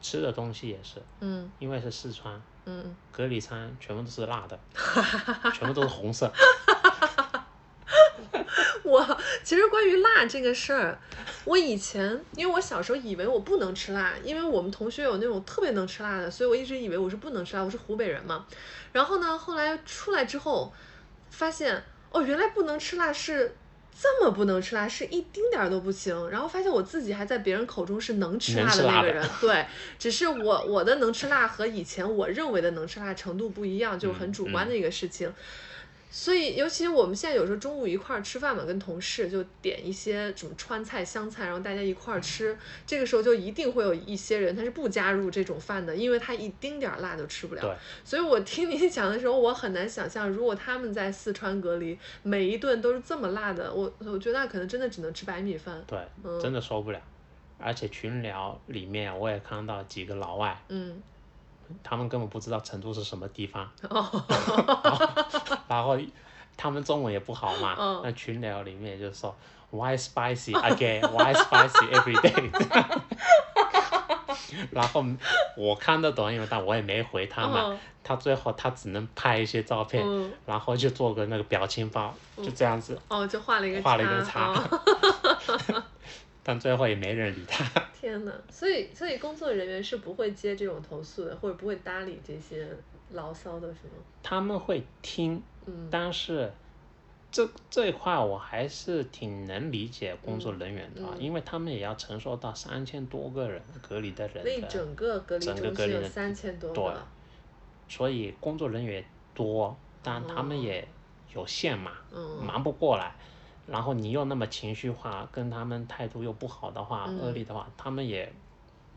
Speaker 2: 吃的东西也是，
Speaker 3: 嗯
Speaker 2: 因为是四川。
Speaker 3: 嗯，
Speaker 2: 隔离餐全部都是辣的，全部都是红色。
Speaker 3: 我其实关于辣这个事儿，我以前因为我小时候以为我不能吃辣，因为我们同学有那种特别能吃辣的，所以我一直以为我是不能吃辣，我是湖北人嘛。然后呢，后来出来之后，发现哦，原来不能吃辣是这么不能吃辣，是一丁点儿都不行。然后发现我自己还在别人口中是能吃辣
Speaker 2: 的
Speaker 3: 的那个人，对，只是我我的能吃辣和以前我认为的能吃辣程度不一样，就是很
Speaker 2: 嗯
Speaker 3: 主观的一个事情。所以，尤其我们现在有时候中午一块儿吃饭嘛，跟同事就点一些什么川菜、湘菜，然后大家一块儿吃。这个时候就一定会有一些人他是不加入这种饭的，因为他一丁点儿辣都吃不了。
Speaker 2: 对，
Speaker 3: 所以我听你 讲的时候，我很难想象，如果他们在四川隔离，每一顿都是这么辣的，我我觉得那可能真的只能吃白米饭。
Speaker 2: 对，
Speaker 3: 嗯
Speaker 2: 真的受不了。而且群聊里面我也看到几个老外，
Speaker 3: 嗯，
Speaker 2: 他们根本不知道成都是什么地方，
Speaker 3: 哦，
Speaker 2: 然后他们中文也不好嘛，
Speaker 3: 嗯
Speaker 2: 那群聊里面就说 Why spicy again? Why spicy every day? 然后我看得懂，因为但我也没回他嘛。
Speaker 3: 嗯
Speaker 2: 他最后他只能拍一些照片，
Speaker 3: 嗯
Speaker 2: 然后就做个那个表情包，就这样子。
Speaker 3: 哦，就画了一个
Speaker 2: 画了一个叉
Speaker 3: 哦
Speaker 2: 但最后也没人理他。
Speaker 3: 天呐，所以所以工作人员是不会接这种投诉的，或者不会搭理这些牢骚的，是吗？
Speaker 2: 他们会听，
Speaker 3: 嗯
Speaker 2: 但是这这一块我还是挺能理解工作人员的啊，
Speaker 3: 嗯
Speaker 2: 因为他们也要承受到三千多个人隔离的人的，
Speaker 3: 整个隔离
Speaker 2: 整个
Speaker 3: 中心有三千多
Speaker 2: 对
Speaker 3: 个，
Speaker 2: 所以工作人员多，但他们也有限嘛，
Speaker 3: 嗯
Speaker 2: 忙不过来。然后你又那么情绪化，跟他们态度又不好的话，
Speaker 3: 嗯。
Speaker 2: 恶劣的话，他们也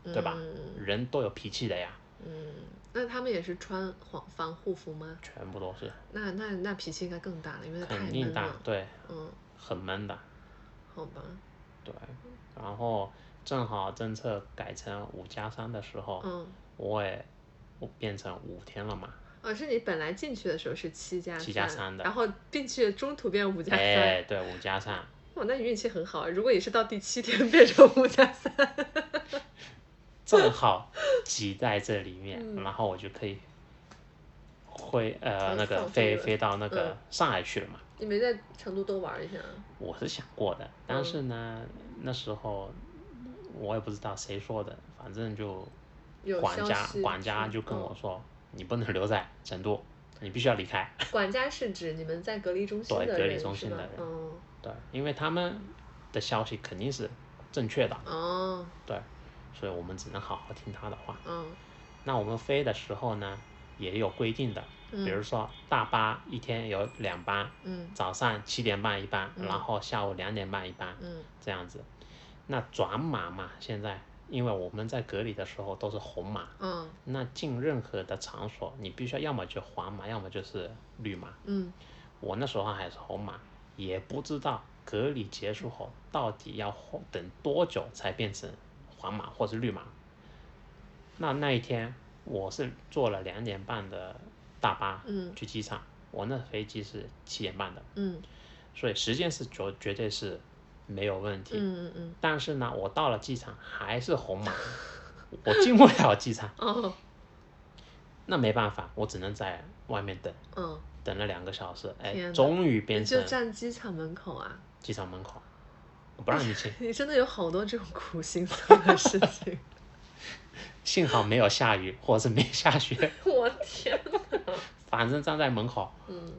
Speaker 2: 对吧？
Speaker 3: 嗯
Speaker 2: 人都有脾气的呀，
Speaker 3: 嗯，那他们也是穿防防护服吗？
Speaker 2: 全部都是。
Speaker 3: 那那那脾气应该更大了，因为
Speaker 2: 肯定大，。对，
Speaker 3: 嗯，
Speaker 2: 很闷的。
Speaker 3: 好吧，
Speaker 2: 对，然后正好政策改成五加三的时候，
Speaker 3: 嗯，
Speaker 2: 我也我变成五天了嘛，
Speaker 3: 哦，是你本来进去的时候是七加
Speaker 2: 七加三的
Speaker 3: 然后并且中途变五加三，
Speaker 2: 哎，对，五加三，
Speaker 3: 哇，那你运气很好啊！如果也是到第七天变成五加三，
Speaker 2: 正好挤在这里面，
Speaker 3: 嗯
Speaker 2: 然后我就可以会呃
Speaker 3: 嗯
Speaker 2: 那个
Speaker 3: 飞
Speaker 2: 飞飞到那个
Speaker 3: 嗯
Speaker 2: 上海去了嘛。
Speaker 3: 你没在成都多玩一下？
Speaker 2: 我是想过的，但
Speaker 3: 嗯
Speaker 2: 是呢，那时候我也不知道谁说的，反正就管家管家就跟我
Speaker 3: 嗯
Speaker 2: 说，你不能留在成都，你必须要离开。
Speaker 3: 管家是指你们在隔离中心的人
Speaker 2: 隔离中心的人
Speaker 3: 嗯，
Speaker 2: 对，因为他们的消息肯定是正确的，
Speaker 3: 哦，
Speaker 2: 对，所以我们只能好好听他的话。
Speaker 3: 嗯
Speaker 2: 那我们飞的时候呢，也有规定的，比如说大巴一天有两班，
Speaker 3: 嗯
Speaker 2: 早上七点半一班，然后下午两点半一班，
Speaker 3: 嗯
Speaker 2: 这样子。那转码嘛，现在因为我们在隔离的时候都是红码，
Speaker 3: 嗯。
Speaker 2: 那进任何的场所，你必须要要么就黄码，要么就是绿码。
Speaker 3: 嗯。
Speaker 2: 我那时候还是红码，也不知道隔离结束后到底要等多久才变成黄码或是绿码。那那一天我是坐了两点半的大巴
Speaker 3: 嗯。
Speaker 2: 去机场，我那飞机是七点半的，
Speaker 3: 嗯。
Speaker 2: 所以时间是绝绝对是没有问题。
Speaker 3: 嗯嗯嗯。
Speaker 2: 但是呢，我到了机场还是红码，我进不了机场，
Speaker 3: 哦。
Speaker 2: 那没办法，我只能在外面等，
Speaker 3: 嗯，
Speaker 2: 等了两个小时，哎终于变
Speaker 3: 成就站机场门口啊？
Speaker 2: 机场门口，不让你进。
Speaker 3: 你真的有好多这种苦心酸的事情，
Speaker 2: 幸好没有下雨，或者是没下雪，
Speaker 3: 我天哪！
Speaker 2: 反正站在门口，
Speaker 3: 嗯。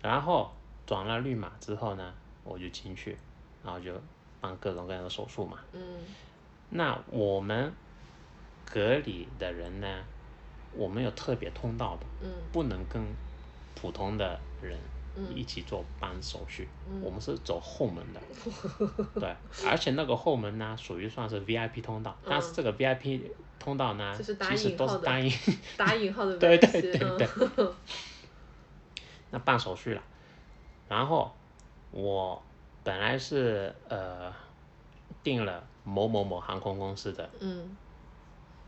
Speaker 2: 然后转了绿码之后呢，我就进去，然后就办各种各样的手术嘛。
Speaker 3: 嗯。
Speaker 2: 那我们隔离的人呢，我们有特别通道的，
Speaker 3: 嗯。
Speaker 2: 不能跟普通的人
Speaker 3: 嗯。
Speaker 2: 一起做办手续，
Speaker 3: 嗯。
Speaker 2: 我们是走后门的，对，而且那个后门呢，属于算是 VIP 通道，但是这个 VIP 通道呢，其实都是单引，
Speaker 3: 打引号的
Speaker 2: 对对对
Speaker 3: 嗯。
Speaker 2: 对。那办手续了，然后我本来是呃订了某某某航空公司的，
Speaker 3: 嗯，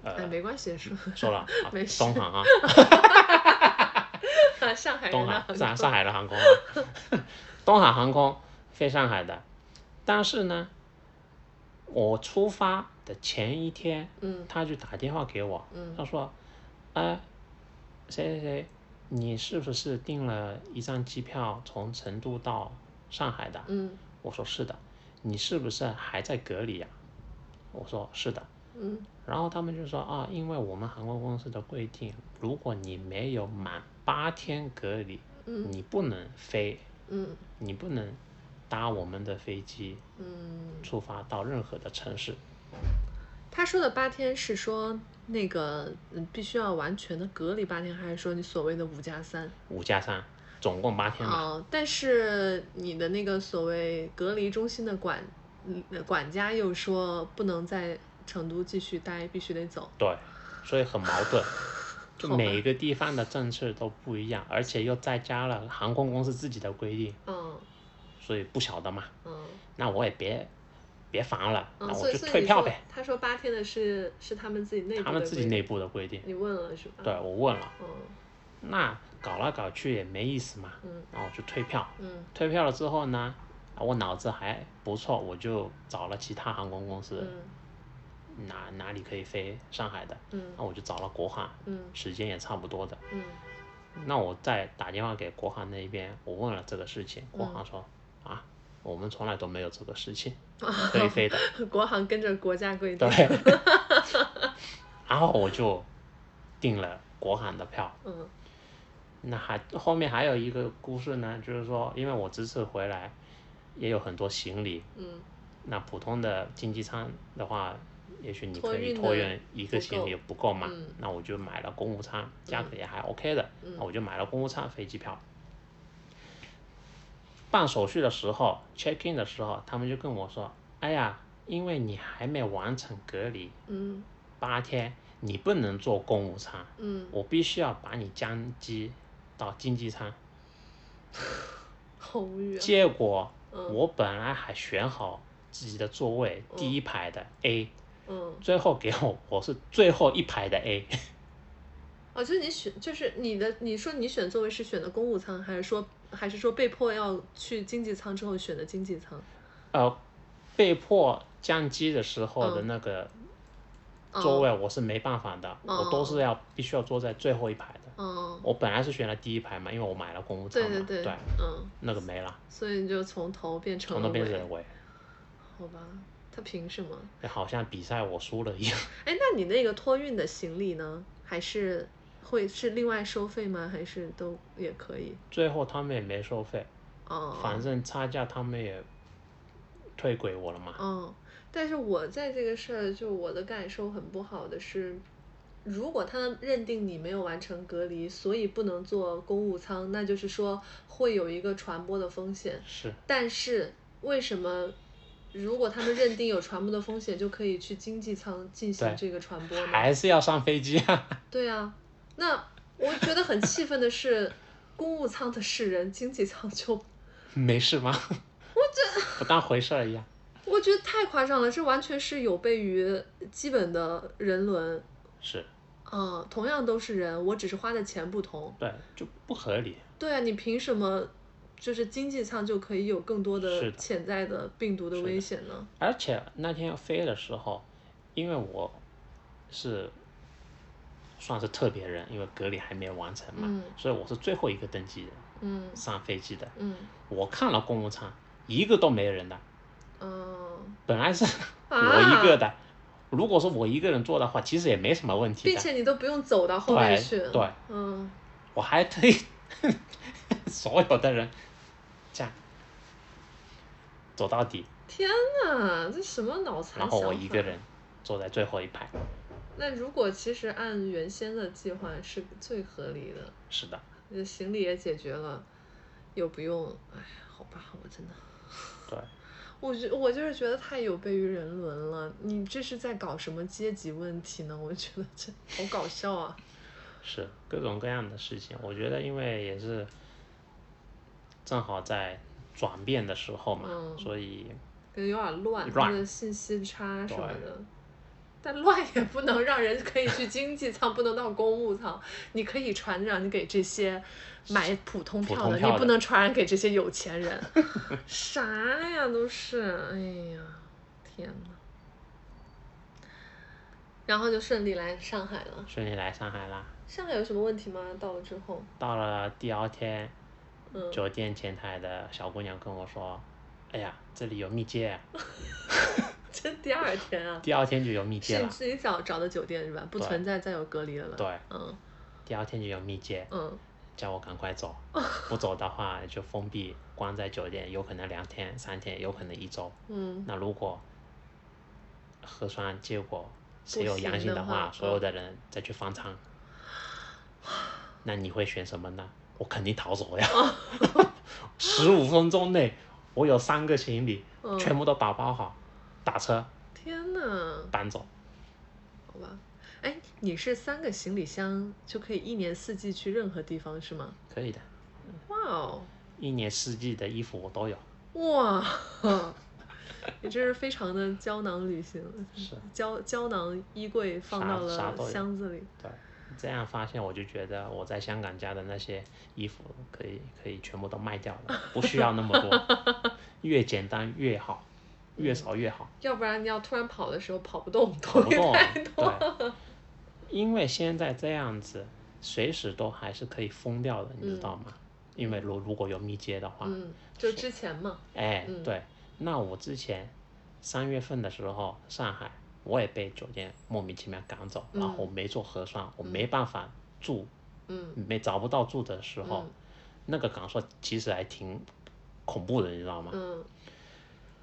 Speaker 3: 哎，
Speaker 2: 呃，
Speaker 3: 没关系，说
Speaker 2: 说了啊
Speaker 3: 没事
Speaker 2: 东航啊，
Speaker 3: 上海人
Speaker 2: 东航上上海的航空啊，东航航空飞上海的，但是呢，我出发的前一天，
Speaker 3: 嗯
Speaker 2: 他就打电话给我，
Speaker 3: 嗯
Speaker 2: 他说，哎，谁谁谁，你是不是订了一张机票从成都到上海的？
Speaker 3: 嗯
Speaker 2: 我说是的，你是不是还在隔离呀、我说是的，
Speaker 3: 嗯。
Speaker 2: 然后他们就说啊，因为我们航空公司的规定，如果你没有满八天隔离，
Speaker 3: 嗯。
Speaker 2: 你不能飞，
Speaker 3: 嗯。
Speaker 2: 你不能搭我们的飞机
Speaker 3: 嗯，
Speaker 2: 出发到任何的城市。
Speaker 3: 他说的八天是说那个嗯必须要完全的隔离八天，还是说你所谓的五加三？
Speaker 2: 五加三，总共八天吧。
Speaker 3: 哦，但是你的那个所谓隔离中心的管嗯管家又说不能在成都继续待，必须得走。
Speaker 2: 对，所以很矛盾。就每一个地方的政策都不一样，而且又再加了航空公司自己的规定，
Speaker 3: 嗯
Speaker 2: 所以不晓得嘛。
Speaker 3: 嗯
Speaker 2: 那我也别别烦了，
Speaker 3: 嗯，
Speaker 2: 那我就退票呗。
Speaker 3: 他说八天的是是他们自己内部的
Speaker 2: 他们自己内部的规定。
Speaker 3: 你问了是吧？
Speaker 2: 对，我问了，
Speaker 3: 嗯
Speaker 2: 那搞来搞去也没意思嘛，
Speaker 3: 嗯
Speaker 2: 然后我就退票。
Speaker 3: 嗯
Speaker 2: 退票了之后呢，啊我脑子还不错，我就找了其他航空公司，
Speaker 3: 嗯
Speaker 2: 哪哪里可以飞上海的，
Speaker 3: 嗯
Speaker 2: 那我就找了国航，
Speaker 3: 嗯
Speaker 2: 时间也差不多的。
Speaker 3: 嗯
Speaker 2: 那我再打电话给国航那边，我问了这个事情，国
Speaker 3: 嗯
Speaker 2: 航说、啊，我们从来都没有这个事情，可以飞的。
Speaker 3: 嗯，国航跟着国家规定。
Speaker 2: 对，然后我就订了国航的票。
Speaker 3: 嗯
Speaker 2: 那还后面还有一个故事呢，就是说，因为我这次回来也有很多行李，
Speaker 3: 嗯。
Speaker 2: 那普通的经济舱的话，也许你可以
Speaker 3: 托运
Speaker 2: 一个行李不够嘛，
Speaker 3: 嗯。
Speaker 2: 那我就买了公务舱，价格也还 OK 的，
Speaker 3: 嗯
Speaker 2: 那我就买了公务舱飞机票。办手续的时候，check in 的时候，他们就跟我说：“哎呀，因为你还没完成隔离
Speaker 3: 嗯。
Speaker 2: 八天，你不能坐公务舱，
Speaker 3: 嗯，
Speaker 2: 我必须要把你降机到经济舱。”
Speaker 3: 好无语啊。
Speaker 2: 结果
Speaker 3: 嗯
Speaker 2: 我本来还选好自己的座位，
Speaker 3: 嗯
Speaker 2: 第一排的 A，
Speaker 3: 嗯，
Speaker 2: 最后给我我是最后一排的 A，
Speaker 3: 哦，就是你选，就是你的，你说你选座位是选的公务舱，还是说还是说被迫要去经济舱之后选的经济舱？
Speaker 2: 呃，被迫降机的时候的
Speaker 3: 嗯
Speaker 2: 那个
Speaker 3: 嗯
Speaker 2: 座位我是没办法的，
Speaker 3: 嗯
Speaker 2: 我都是要必须要坐在最后一排的。
Speaker 3: 嗯，
Speaker 2: 我本来是选了第一排嘛，因为我买了公务舱嘛，
Speaker 3: 对对对，嗯，
Speaker 2: 那个没了，
Speaker 3: 所以你就从头变成
Speaker 2: 从
Speaker 3: 了尾
Speaker 2: 那边是尾，
Speaker 3: 好吧？他凭什么？
Speaker 2: 好像比赛我输了一样。
Speaker 3: 哎，那你那个托运的行李呢？还是会是另外收费吗？还是都也可以？
Speaker 2: 最后他们也没收费，
Speaker 3: 哦，
Speaker 2: 反正差价他们也退给我了嘛。
Speaker 3: 嗯，但是我在这个事儿，就我的感受很不好的是，如果他认定你没有完成隔离，所以不能坐公务舱，那就是说会有一个传播的风险。
Speaker 2: 是，
Speaker 3: 但是为什么，如果他们认定有传播的风险，就可以去经济舱进行这个传播呢？
Speaker 2: 还是要上飞机 啊。
Speaker 3: 对啊，那我觉得很气愤的是，公务舱的是人，经济舱就
Speaker 2: 没事吗？我这不当回事儿一样。
Speaker 3: 我觉得太夸张了，这完全是有悖于基本的人伦。
Speaker 2: 是，
Speaker 3: 嗯，同样都是人，我只是花的钱不同。
Speaker 2: 对，就不合理。
Speaker 3: 对啊，你凭什么就是经济舱就可以有更多的潜在的病毒的危险呢？
Speaker 2: 而且那天飞的时候，因为我是算是特别人，因为隔离还没有完成嘛，
Speaker 3: 嗯
Speaker 2: 所以我是最后一个登机人，
Speaker 3: 嗯
Speaker 2: 上飞机的。
Speaker 3: 嗯
Speaker 2: 我看了公务舱，一个都没人的，
Speaker 3: 嗯
Speaker 2: 本来是
Speaker 3: 啊
Speaker 2: 我一个的。如果说我一个人坐的话，其实也没什么问题的。
Speaker 3: 并且你都不用走到后面去。
Speaker 2: 对对。
Speaker 3: 嗯，
Speaker 2: 我还特意 所有的人这样走到底，
Speaker 3: 天哪，这什么脑残
Speaker 2: 然后我一个人坐在最后一排。
Speaker 3: 那如果其实按原先的计划是最合理的，
Speaker 2: 是的，
Speaker 3: 呃行李也解决了，又不用，哎，好吧，我真的，
Speaker 2: 对，
Speaker 3: 我觉我就是觉得太有悖于人伦了。你这是在搞什么阶级问题呢？我觉得这好搞笑啊！
Speaker 2: 是各种各样的事情。我觉得，因为也是正好在转变的时候嘛，
Speaker 3: 嗯
Speaker 2: 所以
Speaker 3: 感觉有点乱，
Speaker 2: 乱
Speaker 3: 它的信息差什么的。但乱也不能让人可以去经济舱，不能到公务舱。你可以传染给这些买普通票的，
Speaker 2: 票的
Speaker 3: 你不能传染给这些有钱人。啥呀，都是，哎呀，天呐。然后就顺利来上海了。
Speaker 2: 顺利来上海啦。
Speaker 3: 上海有什么问题吗？到了之后，
Speaker 2: 到了第二天，
Speaker 3: 嗯，
Speaker 2: 酒店前台的小姑娘跟我说：“哎呀，这里有密接啊。
Speaker 3: 这第二天啊”，
Speaker 2: 第二天就有密接了，
Speaker 3: 是你自己找找的酒店是吧？不存在再有隔离了了。
Speaker 2: 对，
Speaker 3: 嗯
Speaker 2: 第二天就有密接，
Speaker 3: 嗯
Speaker 2: 叫我赶快走，不走的话就封闭关在酒店，有可能两天、三天，有可能一周。
Speaker 3: 嗯，
Speaker 2: 那如果核酸结果是有阳性
Speaker 3: 的话
Speaker 2: 的话，所有的人再去方舱，那你会选什么呢？我肯定逃走呀！十五分钟内，我有三个行李，
Speaker 3: 嗯
Speaker 2: 全部都打包好，打车
Speaker 3: 天呐，
Speaker 2: 搬走。
Speaker 3: 好吧。哎，你是三个行李箱就可以一年四季去任何地方是吗？
Speaker 2: 可以的，
Speaker 3: 哇哦，
Speaker 2: 一年四季的衣服我都有。
Speaker 3: 哇，你这是非常的胶囊旅行，
Speaker 2: 是
Speaker 3: 胶胶囊衣柜放到了箱子里。
Speaker 2: 对，这样发现我就觉得我在香港家的那些衣服可以可以全部都卖掉了，不需要那么多，越简单越好，越少越好。
Speaker 3: 要不然你要突然跑的时候跑不动，
Speaker 2: 跑不动，
Speaker 3: 太多。
Speaker 2: 对，因为现在这样子，随时都还是可以封掉的，你知道吗？因为如如果有密接的话，
Speaker 3: 嗯，就之前嘛，
Speaker 2: 哎，
Speaker 3: 嗯。
Speaker 2: 对，那我之前三月份的时候，上海我也被酒店莫名其妙赶走，然后没做核酸，我没办法住，
Speaker 3: 嗯。
Speaker 2: 没找不到住的时候，
Speaker 3: 嗯。
Speaker 2: 那个感受其实还挺恐怖的，你知道吗？
Speaker 3: 嗯。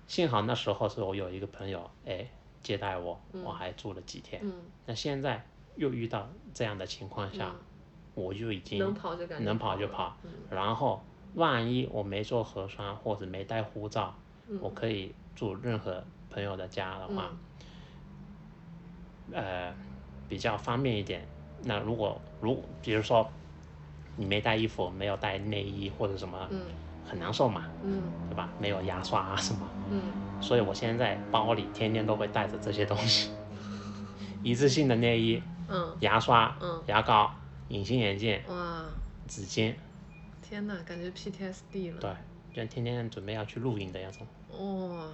Speaker 2: 幸好那时候是我有一个朋友，哎，接待我，我还住了几天。
Speaker 3: 嗯，
Speaker 2: 那现在又遇到这样的情况下，我就已经
Speaker 3: 能跑就
Speaker 2: 跑就跑，
Speaker 3: 嗯。
Speaker 2: 然后万一我没做核酸或者没带护照，
Speaker 3: 嗯。
Speaker 2: 我可以住任何朋友的家的话，呃，比较方便一点。那如果如比如说你没带衣服，没有带内衣或者什么，
Speaker 3: 嗯。
Speaker 2: 很难受嘛，
Speaker 3: 嗯。
Speaker 2: 对吧？没有牙刷啊什么，
Speaker 3: 嗯。
Speaker 2: 所以我现在包里天天都会带着这些东西，一次性的内衣、
Speaker 3: 嗯，
Speaker 2: 牙刷、
Speaker 3: 嗯
Speaker 2: 牙膏、隐形眼镜、
Speaker 3: 哇，
Speaker 2: 纸巾，
Speaker 3: 天呐，感觉 PTSD 了。
Speaker 2: 对，就天天准备要去露营的那种。
Speaker 3: 哇，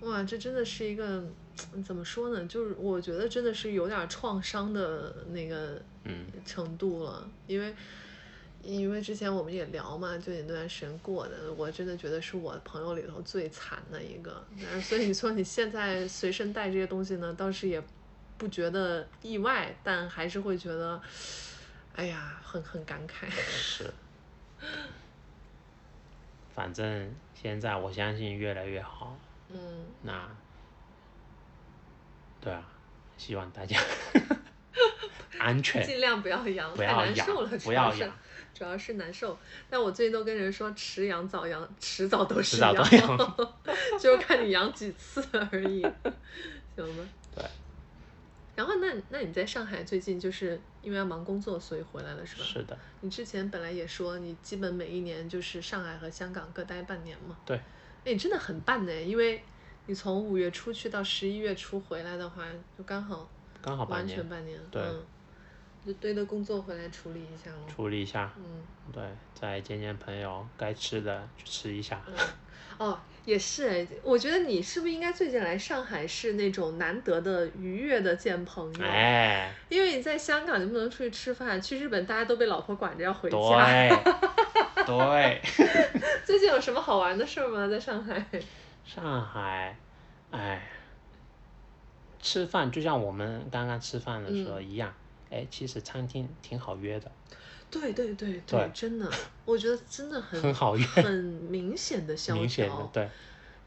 Speaker 3: 哇，这真的是一个怎么说呢？就是我觉得真的是有点创伤的那个
Speaker 2: 嗯
Speaker 3: 程度了，因为因为之前我们也聊嘛，就你那段时间过的，我真的觉得是我朋友里头最惨的一个。但是所以你说你现在随身带这些东西呢，倒是也不觉得意外，但还是会觉得，哎呀，很很感慨。
Speaker 2: 是，反正现在我相信越来越好。
Speaker 3: 嗯，
Speaker 2: 那，对啊，希望大家 安全，
Speaker 3: 尽量不要阳，太
Speaker 2: 不要阳
Speaker 3: 难受了，主
Speaker 2: 要阳
Speaker 3: 主要是难受。但我最近都跟人说，迟阳早阳，迟早都是
Speaker 2: 迟早都
Speaker 3: 阳，
Speaker 2: 阳
Speaker 3: 就是看你阳几次而已，行吗？
Speaker 2: 对。
Speaker 3: 然后那那你在上海最近就是因为要忙工作，所以回来了是吧？
Speaker 2: 是的，
Speaker 3: 你之前本来也说你基本每一年就是上海和香港各待半年嘛。
Speaker 2: 对。
Speaker 3: 哎，你真的很棒呢，因为你从五月初去到十一月初回来的话，就刚好
Speaker 2: 刚好
Speaker 3: 完全，半年。
Speaker 2: 对
Speaker 3: 嗯，就堆的工作回来处理一下喽。
Speaker 2: 处理一下，
Speaker 3: 嗯
Speaker 2: 对，再见见朋友，该吃的去吃一下。
Speaker 3: 嗯。哦，也是哎，我觉得你是不是应该最近来上海是那种难得的愉悦的见朋友？
Speaker 2: 哎，
Speaker 3: 因为你在香港就不能出去吃饭，去日本大家都被老婆管着要回家。
Speaker 2: 对，对，
Speaker 3: 最近有什么好玩的事儿吗？在上海？
Speaker 2: 上海，哎，吃饭就像我们刚刚吃饭的时候一样，哎，其实餐厅挺好约的，
Speaker 3: 对对对
Speaker 2: 对
Speaker 3: 真的，我觉得真的很
Speaker 2: 很好约
Speaker 3: 很 明显的萧条。
Speaker 2: 明显的对，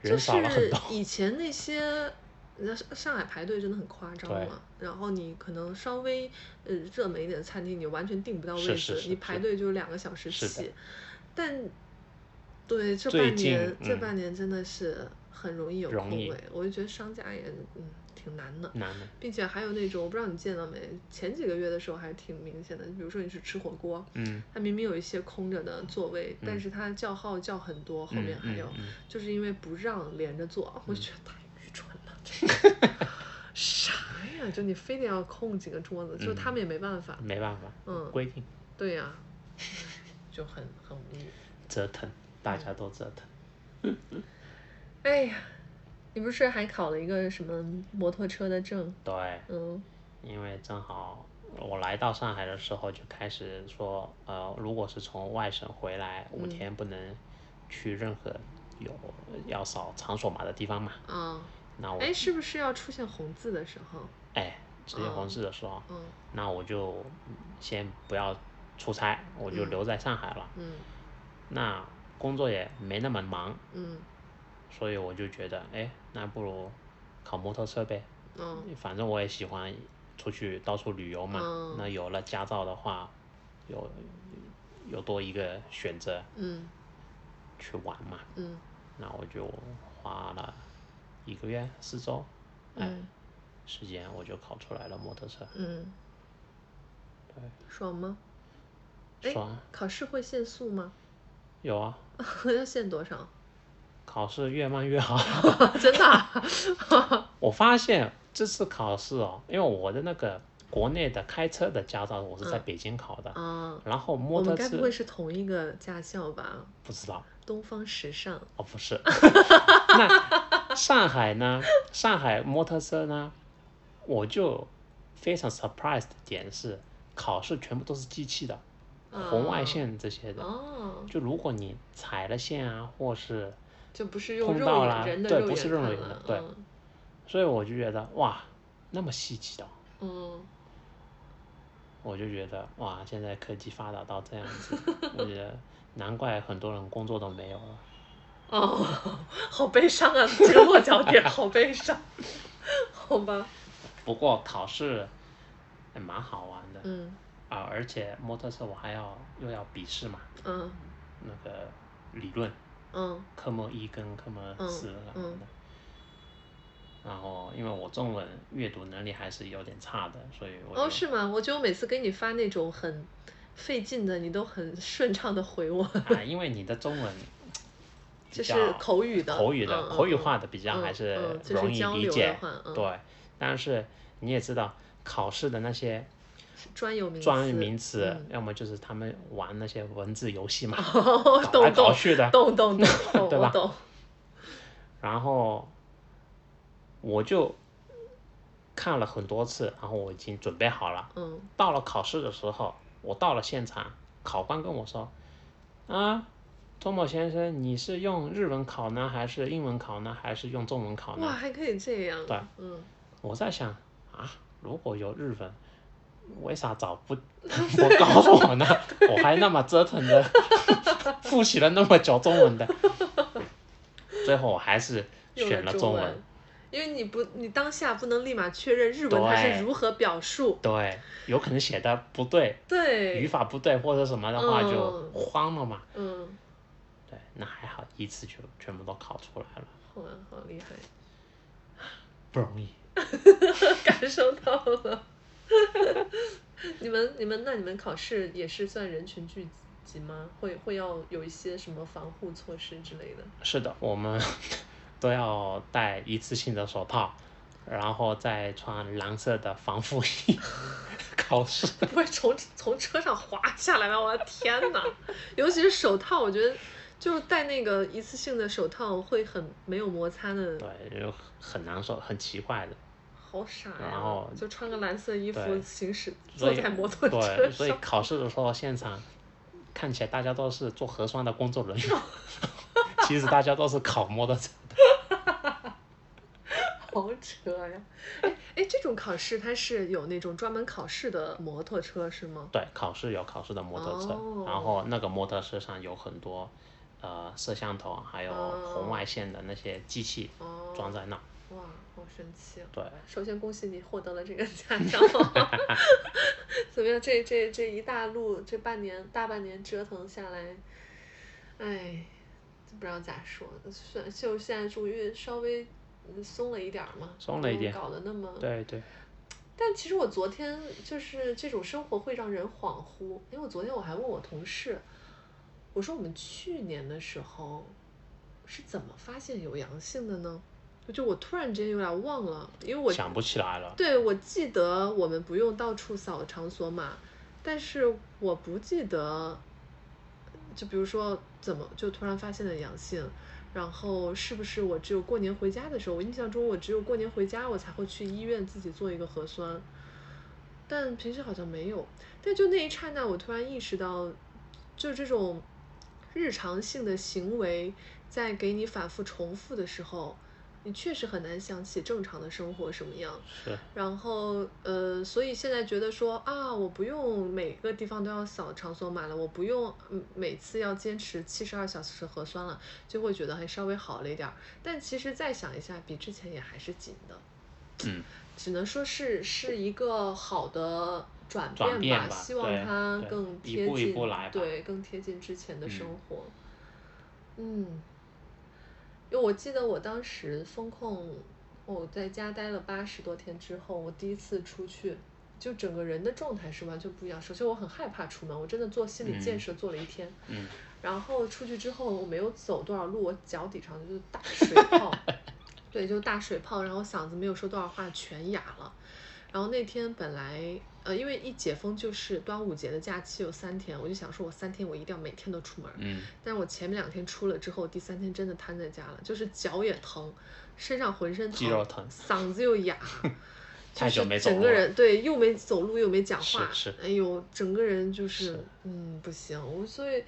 Speaker 3: 就
Speaker 2: 人少了很
Speaker 3: 是。以前那些，那上海排队真的很夸张嘛。然后你可能稍微呃热门一点的餐厅，你完全订不到位置，
Speaker 2: 是是是
Speaker 3: 你排队就两个小时起。但对这半年，这
Speaker 2: 嗯
Speaker 3: 半年真的是很容易有空位，我就觉得商家也嗯挺难的。
Speaker 2: 难的，
Speaker 3: 并且还有那种，我不知道你见到没，前几个月的时候还挺明显的。比如说你去吃火锅，
Speaker 2: 嗯，
Speaker 3: 它明明有一些空着的座位，但
Speaker 2: 嗯
Speaker 3: 是它叫号叫很多，后
Speaker 2: 嗯
Speaker 3: 面还有，
Speaker 2: 嗯嗯
Speaker 3: 就是因为不让连着坐，我就觉得太愚蠢了，这个啥呀？就你非得要空几个桌子，就
Speaker 2: 嗯
Speaker 3: 他们也没办法。
Speaker 2: 没办法，
Speaker 3: 嗯
Speaker 2: 规定
Speaker 3: 对呀、唉就很很无语。
Speaker 2: 折腾，大家都折腾。
Speaker 3: 哎呀，你不是还考了一个什么摩托车的证？
Speaker 2: 对，
Speaker 3: 嗯
Speaker 2: 因为正好我来到上海的时候就开始说，呃，如果是从外省回来，五
Speaker 3: 嗯
Speaker 2: 天不能去任何有要扫场所码的地方嘛。
Speaker 3: 啊，
Speaker 2: 那我
Speaker 3: 哎，是不是要出现红字的时候？
Speaker 2: 哎，出现红字的时候，
Speaker 3: 嗯
Speaker 2: 那我就先不要出差，我就
Speaker 3: 嗯
Speaker 2: 留在上海了。
Speaker 3: 嗯
Speaker 2: 那工作也没那么忙，
Speaker 3: 嗯
Speaker 2: 所以我就觉得，哎，那不如考摩托车呗。
Speaker 3: 嗯
Speaker 2: 反正我也喜欢出去到处旅游嘛。
Speaker 3: 嗯
Speaker 2: 那有了驾照的话，有有多一个选择
Speaker 3: 嗯
Speaker 2: 去玩嘛。
Speaker 3: 嗯
Speaker 2: 那我就花了一个月四周
Speaker 3: 嗯
Speaker 2: 时间，我就考出来了摩托车。
Speaker 3: 嗯，
Speaker 2: 对，
Speaker 3: 爽吗？哎
Speaker 2: 爽，
Speaker 3: 考试会限速吗？
Speaker 2: 有啊，
Speaker 3: 要限多少？
Speaker 2: 考试越慢越好。
Speaker 3: 真的啊、
Speaker 2: 我发现这次考试哦，因为我的那个国内的开车的驾照我是在
Speaker 3: 嗯
Speaker 2: 北京考的，
Speaker 3: 啊，
Speaker 2: 然后摩托车
Speaker 3: 们该不会是同一个驾校吧？
Speaker 2: 不知道
Speaker 3: 东方时尚。
Speaker 2: 哦，不是。那上海呢？上海摩托车呢？我就非常 surprise 的点是，考试全部都是机器的，红外线这些的。
Speaker 3: 哦，
Speaker 2: 就如果你踩了线啊，或是，
Speaker 3: 就不是用肉人的肉
Speaker 2: 对不是肉
Speaker 3: 眼
Speaker 2: 的对
Speaker 3: 嗯
Speaker 2: 所以我就觉得哇，那么稀奇的哦，
Speaker 3: 嗯
Speaker 2: 我就觉得哇，现在科技发达到这样子，我觉得难怪很多人工作都没有了。
Speaker 3: 哦，好悲伤啊！这个落脚点好悲伤，好吧？
Speaker 2: 不过考试还蛮好玩的，
Speaker 3: 嗯
Speaker 2: 啊，而且摩托车我还要又要笔试嘛，
Speaker 3: 嗯
Speaker 2: 那个理论
Speaker 3: 嗯
Speaker 2: 科目一跟科目四
Speaker 3: 嗯
Speaker 2: 什么的。然后，因为我中文阅读能力还是有点差的，所以我
Speaker 3: 哦，
Speaker 2: 是
Speaker 3: 吗？我觉得我每次给你发那种很费劲的，你都很顺畅的回我，
Speaker 2: 啊，因为你的中文比
Speaker 3: 就是口语的，
Speaker 2: 口语的、
Speaker 3: 嗯
Speaker 2: 口语化的比较
Speaker 3: 嗯
Speaker 2: 还是容易理解，对。但是你也知道，考试的那些
Speaker 3: 专有名
Speaker 2: 专
Speaker 3: 词
Speaker 2: 名词，
Speaker 3: 嗯
Speaker 2: 要么就是他们玩那些文字游戏嘛，
Speaker 3: 哦，
Speaker 2: 搞去的，
Speaker 3: 懂懂懂懂，
Speaker 2: 对吧。然后我就看了很多次，然后我已经准备好了。
Speaker 3: 嗯
Speaker 2: 到了考试的时候，我到了现场，考官跟我说：“啊，周某先生，你是用日文考呢，还是英文考呢，还是用中文考
Speaker 3: 哇，
Speaker 2: 呢
Speaker 3: 还可以这样。
Speaker 2: 对，
Speaker 3: 嗯，？”
Speaker 2: 我在想啊，如果有日文，为啥找不 我告诉我呢？我还那么折腾的 复习了那么久中文的，最后我还是选了
Speaker 3: 中
Speaker 2: 中文。
Speaker 3: 因为你不，你当下不能立马确认日文它是如何表述。
Speaker 2: 对，有可能写的不对，
Speaker 3: 对语，
Speaker 2: 法不对或者什么的话就
Speaker 3: 嗯
Speaker 2: 慌了嘛。
Speaker 3: 嗯，
Speaker 2: 对，那还好，一次就全部都考出来了，
Speaker 3: 好啊，好厉害，
Speaker 2: 不容易。
Speaker 3: 感受到了。你们你们那你们考试也是算人群聚集吗？会会要有一些什么防护措施之类的？
Speaker 2: 是的，我们 都要戴一次性的手套，然后再穿蓝色的防护衣考试。
Speaker 3: 不会从从车上滑下来吧？我的天哪！尤其是手套，我觉得就是戴那个一次性的手套会很没有摩擦的，
Speaker 2: 对，就很难受，很奇怪的。
Speaker 3: 好傻呀！
Speaker 2: 然后
Speaker 3: 就穿个蓝色衣服行驶，坐在摩托车
Speaker 2: 对，所以。考试的时候现场看起来大家都是做核酸的工作人员，其实大家都是考摩托车的。
Speaker 3: 好扯呀！哎哎，这种考试它是有那种专门考试的摩托车是吗？
Speaker 2: 对，考试有考试的摩托车，
Speaker 3: 哦
Speaker 2: 然后那个摩托车上有很多呃摄像头，还有
Speaker 3: 哦
Speaker 2: 红外线的那些机器
Speaker 3: 哦，
Speaker 2: 装在那。
Speaker 3: 神奇啊！
Speaker 2: 对，
Speaker 3: 首先恭喜你获得了这个驾照。怎么样？这这这一大路，这半年大半年折腾下来，哎，不知道咋说。算就现在终于稍微嗯松了一点儿嘛，
Speaker 2: 松了一点
Speaker 3: 搞得那么。
Speaker 2: 对对，
Speaker 3: 但其实我昨天就是这种生活会让人恍惚，因为我昨天我还问我同事，我说我们去年的时候是怎么发现有阳性的呢？就我突然之间有点忘了，因为我
Speaker 2: 想不起来了。
Speaker 3: 对我记得我们不用到处扫场所码，但是我不记得，就比如说怎么就突然发现了阳性，然后是不是我只有过年回家的时候，我印象中我只有过年回家我才会去医院自己做一个核酸，但平时好像没有。但就那一刹那，我突然意识到，就这种日常性的行为在给你反复重复的时候。你确实很难想起正常的生活什么样，
Speaker 2: 是，
Speaker 3: 然后呃，所以现在觉得说啊，我不用每个地方都要扫场所码了，我不用嗯每次要坚持七十二小时核酸了，就会觉得还稍微好了一点儿。但其实再想一下，比之前也还是紧的，
Speaker 2: 嗯，
Speaker 3: 只能说是是一个好的转变吧，
Speaker 2: 转变吧
Speaker 3: 希望它更贴近，
Speaker 2: 一步一步来吧
Speaker 3: 对，更贴近之前的
Speaker 2: 嗯。
Speaker 3: 生活。嗯，因为我记得我当时风控，我在家待了八十多天之后，我第一次出去，就整个人的状态是完全不一样。首先我很害怕出门，我真的做心理建设做了一天。
Speaker 2: 嗯，
Speaker 3: 然后出去之后，我没有走多少路，我脚底上就是大水泡，对，就大水泡，然后嗓子没有说多少话，全哑了。然后那天本来呃，因为一解封就是端午节的假期有三天，我就想说我三天我一定要每天都出门。
Speaker 2: 嗯，
Speaker 3: 但是我前面两天出了之后，第三天真的瘫在家了，就是脚也疼，身上浑身疼，
Speaker 2: 肌肉疼
Speaker 3: 嗓子又哑，
Speaker 2: 太
Speaker 3: 就是
Speaker 2: 久没走路
Speaker 3: 整个人对又没走路又没讲话，
Speaker 2: 是是
Speaker 3: 哎呦，整个人就是
Speaker 2: 是
Speaker 3: 嗯不行，我所以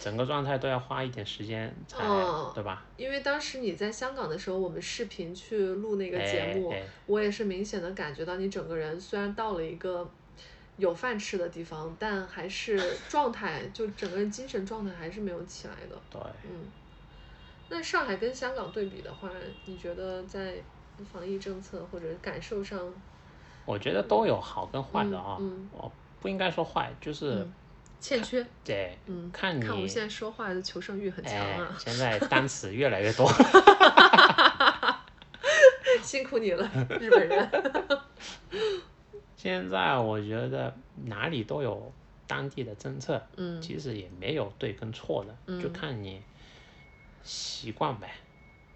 Speaker 2: 整个状态都要花一点时间才，
Speaker 3: 哦
Speaker 2: 对吧？
Speaker 3: 因为当时你在香港的时候，我们视频去录那个节目，
Speaker 2: 哎哎
Speaker 3: 我也是明显的感觉到你整个人虽然到了一个有饭吃的地方，但还是 状态就整个人精神状态还是没有起来的。
Speaker 2: 对，
Speaker 3: 嗯，那上海跟香港对比的话，你觉得在防疫政策或者感受上，
Speaker 2: 我觉得都有好跟坏的啊、我不应该说坏，就是、
Speaker 3: 嗯欠缺？
Speaker 2: 对，
Speaker 3: 嗯，
Speaker 2: 看你
Speaker 3: 看我现在说话的求胜欲很强
Speaker 2: 哎
Speaker 3: 啊，，
Speaker 2: 现在单词越来越多。
Speaker 3: 辛苦你了，日本人。
Speaker 2: 现在我觉得哪里都有当地的政策，
Speaker 3: 嗯
Speaker 2: 其实也没有对跟错的，
Speaker 3: 嗯
Speaker 2: 就看你习惯呗，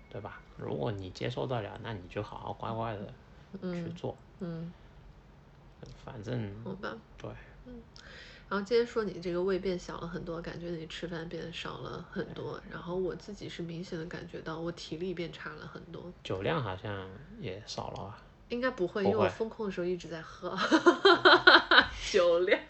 Speaker 2: 对吧？如果你接受得了，那你就好好乖乖的去
Speaker 3: 嗯
Speaker 2: 做，
Speaker 3: 嗯，
Speaker 2: 反正
Speaker 3: 好吧。
Speaker 2: 对，嗯
Speaker 3: 然后今天说你这个胃变小了很多，感觉你吃饭变少了很多。然后我自己是明显的感觉到我体力变差了很多。
Speaker 2: 酒量好像也少了吧？
Speaker 3: 应该不会，因为我
Speaker 2: 会
Speaker 3: 风控的时候一直在喝 酒量，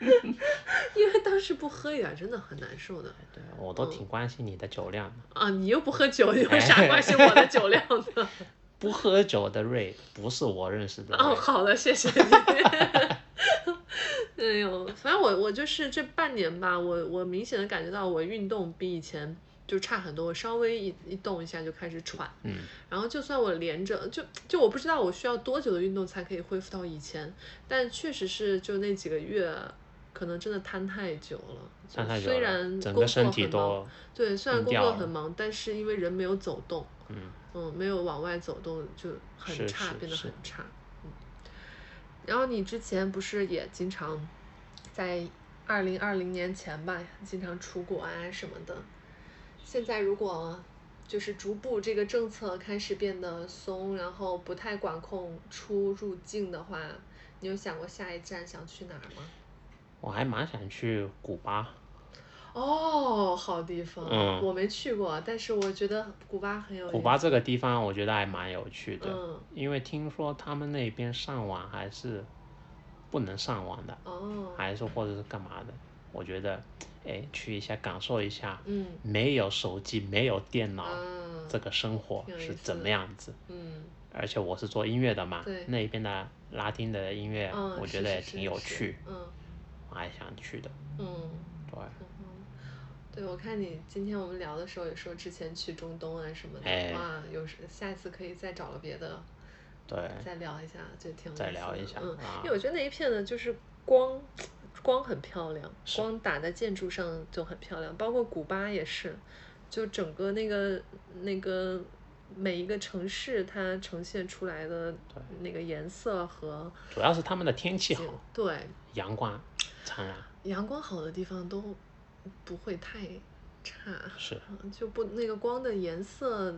Speaker 3: 因为当时不喝一点真的很难受的
Speaker 2: 对，我都挺关心你的酒量的。
Speaker 3: 啊！你又不喝酒，你有啥关心我的酒量呢？
Speaker 2: 不喝酒的瑞不是我认识的
Speaker 3: 哦，好的，谢谢你。哎呦，反正我我就是这半年吧，我我明显的感觉到我运动比以前就差很多，我稍微一一动一下就开始喘，
Speaker 2: 嗯，
Speaker 3: 然后就算我连着，就就我不知道我需要多久的运动才可以恢复到以前，但确实是就那几个月，可能真的瘫太久了。虽
Speaker 2: 了
Speaker 3: 然工作
Speaker 2: 整个身体
Speaker 3: 很忙
Speaker 2: 都
Speaker 3: 对，虽然工作很忙，但是因为人没有走动，
Speaker 2: 嗯
Speaker 3: 嗯，没有往外走动，就很
Speaker 2: 是
Speaker 3: 差，
Speaker 2: 是是
Speaker 3: 变得很差。嗯，然后你之前不是也经常在二零二零年前吧，经常出国啊什么的。现在如果就是逐步这个政策开始变得松，然后不太管控出入境的话，你有想过下一站想去哪儿吗？
Speaker 2: 我还蛮想去古巴。
Speaker 3: 哦，好地方，
Speaker 2: 嗯
Speaker 3: 我没去过，但是我觉得古巴很有。
Speaker 2: 古巴这个地方我觉得还蛮有趣的，
Speaker 3: 嗯
Speaker 2: 因为听说他们那边上网还是不能上网的，
Speaker 3: 哦，
Speaker 2: 还是或者是干嘛的。我觉得，哎，去一下感受一下，
Speaker 3: 嗯
Speaker 2: 没有手机、没有电脑、
Speaker 3: 啊，
Speaker 2: 这个生活是怎么样子。
Speaker 3: 嗯
Speaker 2: 而且我是做音乐的嘛
Speaker 3: 对，
Speaker 2: 那边的拉丁的音乐，
Speaker 3: 嗯，
Speaker 2: 我觉得也挺有
Speaker 3: 是
Speaker 2: 趣，
Speaker 3: 嗯
Speaker 2: 我还想去的。
Speaker 3: 嗯
Speaker 2: 对，
Speaker 3: 嗯，对，我看你今天我们聊的时候也说之前去中东啊什么的，
Speaker 2: 哎
Speaker 3: 哇，有时下一次可以再找个别的
Speaker 2: 对，
Speaker 3: 再聊一下，就挺有
Speaker 2: 再聊一下
Speaker 3: 嗯，
Speaker 2: 啊
Speaker 3: 因为我觉得那一片呢，就是光光很漂亮，光打在建筑上就很漂亮，包括古巴也是，就整个那个那个每一个城市它呈现出来的那个颜色和
Speaker 2: 主要是他们的天气好，，
Speaker 3: 对，
Speaker 2: 阳光灿烂，
Speaker 3: 阳光好的地方都不会太差，
Speaker 2: 是
Speaker 3: 嗯就不那个光的颜色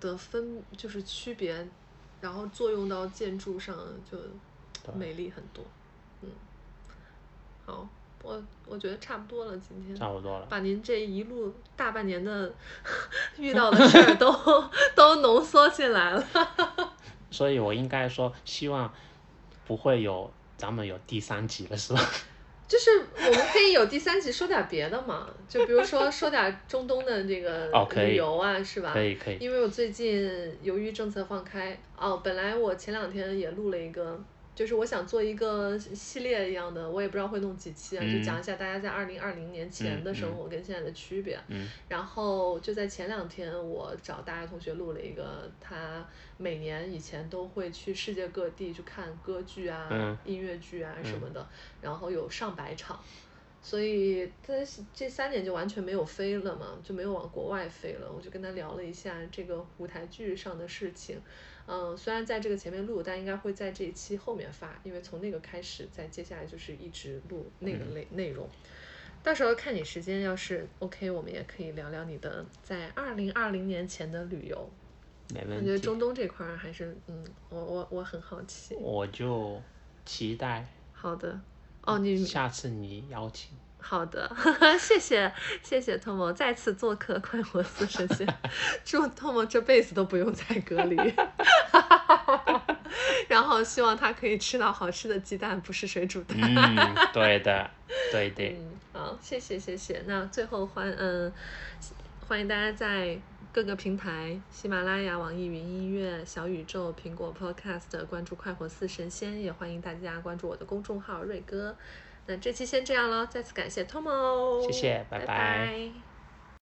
Speaker 3: 的分就是区别，然后作用到建筑上就美丽很多。嗯，好，我我觉得差不多了，今天
Speaker 2: 差不多了。
Speaker 3: 把您这一路大半年的 遇到的事儿都 都浓缩进来了。
Speaker 2: 所以我应该说，希望不会有咱们有第三集了，是吧？
Speaker 3: 就是我们可以有第三集说点别的嘛，就比如说说点中东的这个旅游啊，是吧？
Speaker 2: 可以可以，
Speaker 3: 因为我最近由于政策放开，哦，本来我前两天也录了一个，就是我想做一个系列一样的，我也不知道会弄几期啊，
Speaker 2: 嗯
Speaker 3: 就讲一下大家在二零二零年前的生活跟现在的区别。
Speaker 2: 嗯
Speaker 3: 然后就在前两天，我找大家同学录了一个，他每年以前都会去世界各地去看歌剧啊、
Speaker 2: 嗯
Speaker 3: 音乐剧啊什么的，然后有上百场。所以他这三年就完全没有飞了嘛，就没有往国外飞了。我就跟他聊了一下这个舞台剧上的事情，嗯，虽然在这个前面录，但应该会在这一期后面发，因为从那个开始，再接下来就是一直录那个内内容。到时候看你时间，要是 OK，我们也可以聊聊你的在二零二零年前的旅游。我
Speaker 2: 没问题。
Speaker 3: 我觉得中东这块儿还是，嗯，我我我很好奇。
Speaker 2: 我就期待
Speaker 3: 好的，哦，你
Speaker 2: 下次你邀请。
Speaker 3: 好的，谢谢谢谢托莫再次做客快活似神仙，祝托莫这辈子都不用再隔离，然后希望他可以吃到好吃的鸡蛋，不是水煮蛋。
Speaker 2: 嗯，对的，对的。
Speaker 3: 嗯，好，谢谢谢谢。那最后欢嗯，欢迎大家在各个平台，喜马拉雅、网易云音乐、小宇宙、苹果 Podcast 关注“快活似神仙”，也欢迎大家关注我的公众号“瑞哥”。那这期先这样了，再次感谢 Tomo，
Speaker 2: 谢谢拜
Speaker 3: 拜。
Speaker 2: 拜
Speaker 3: 拜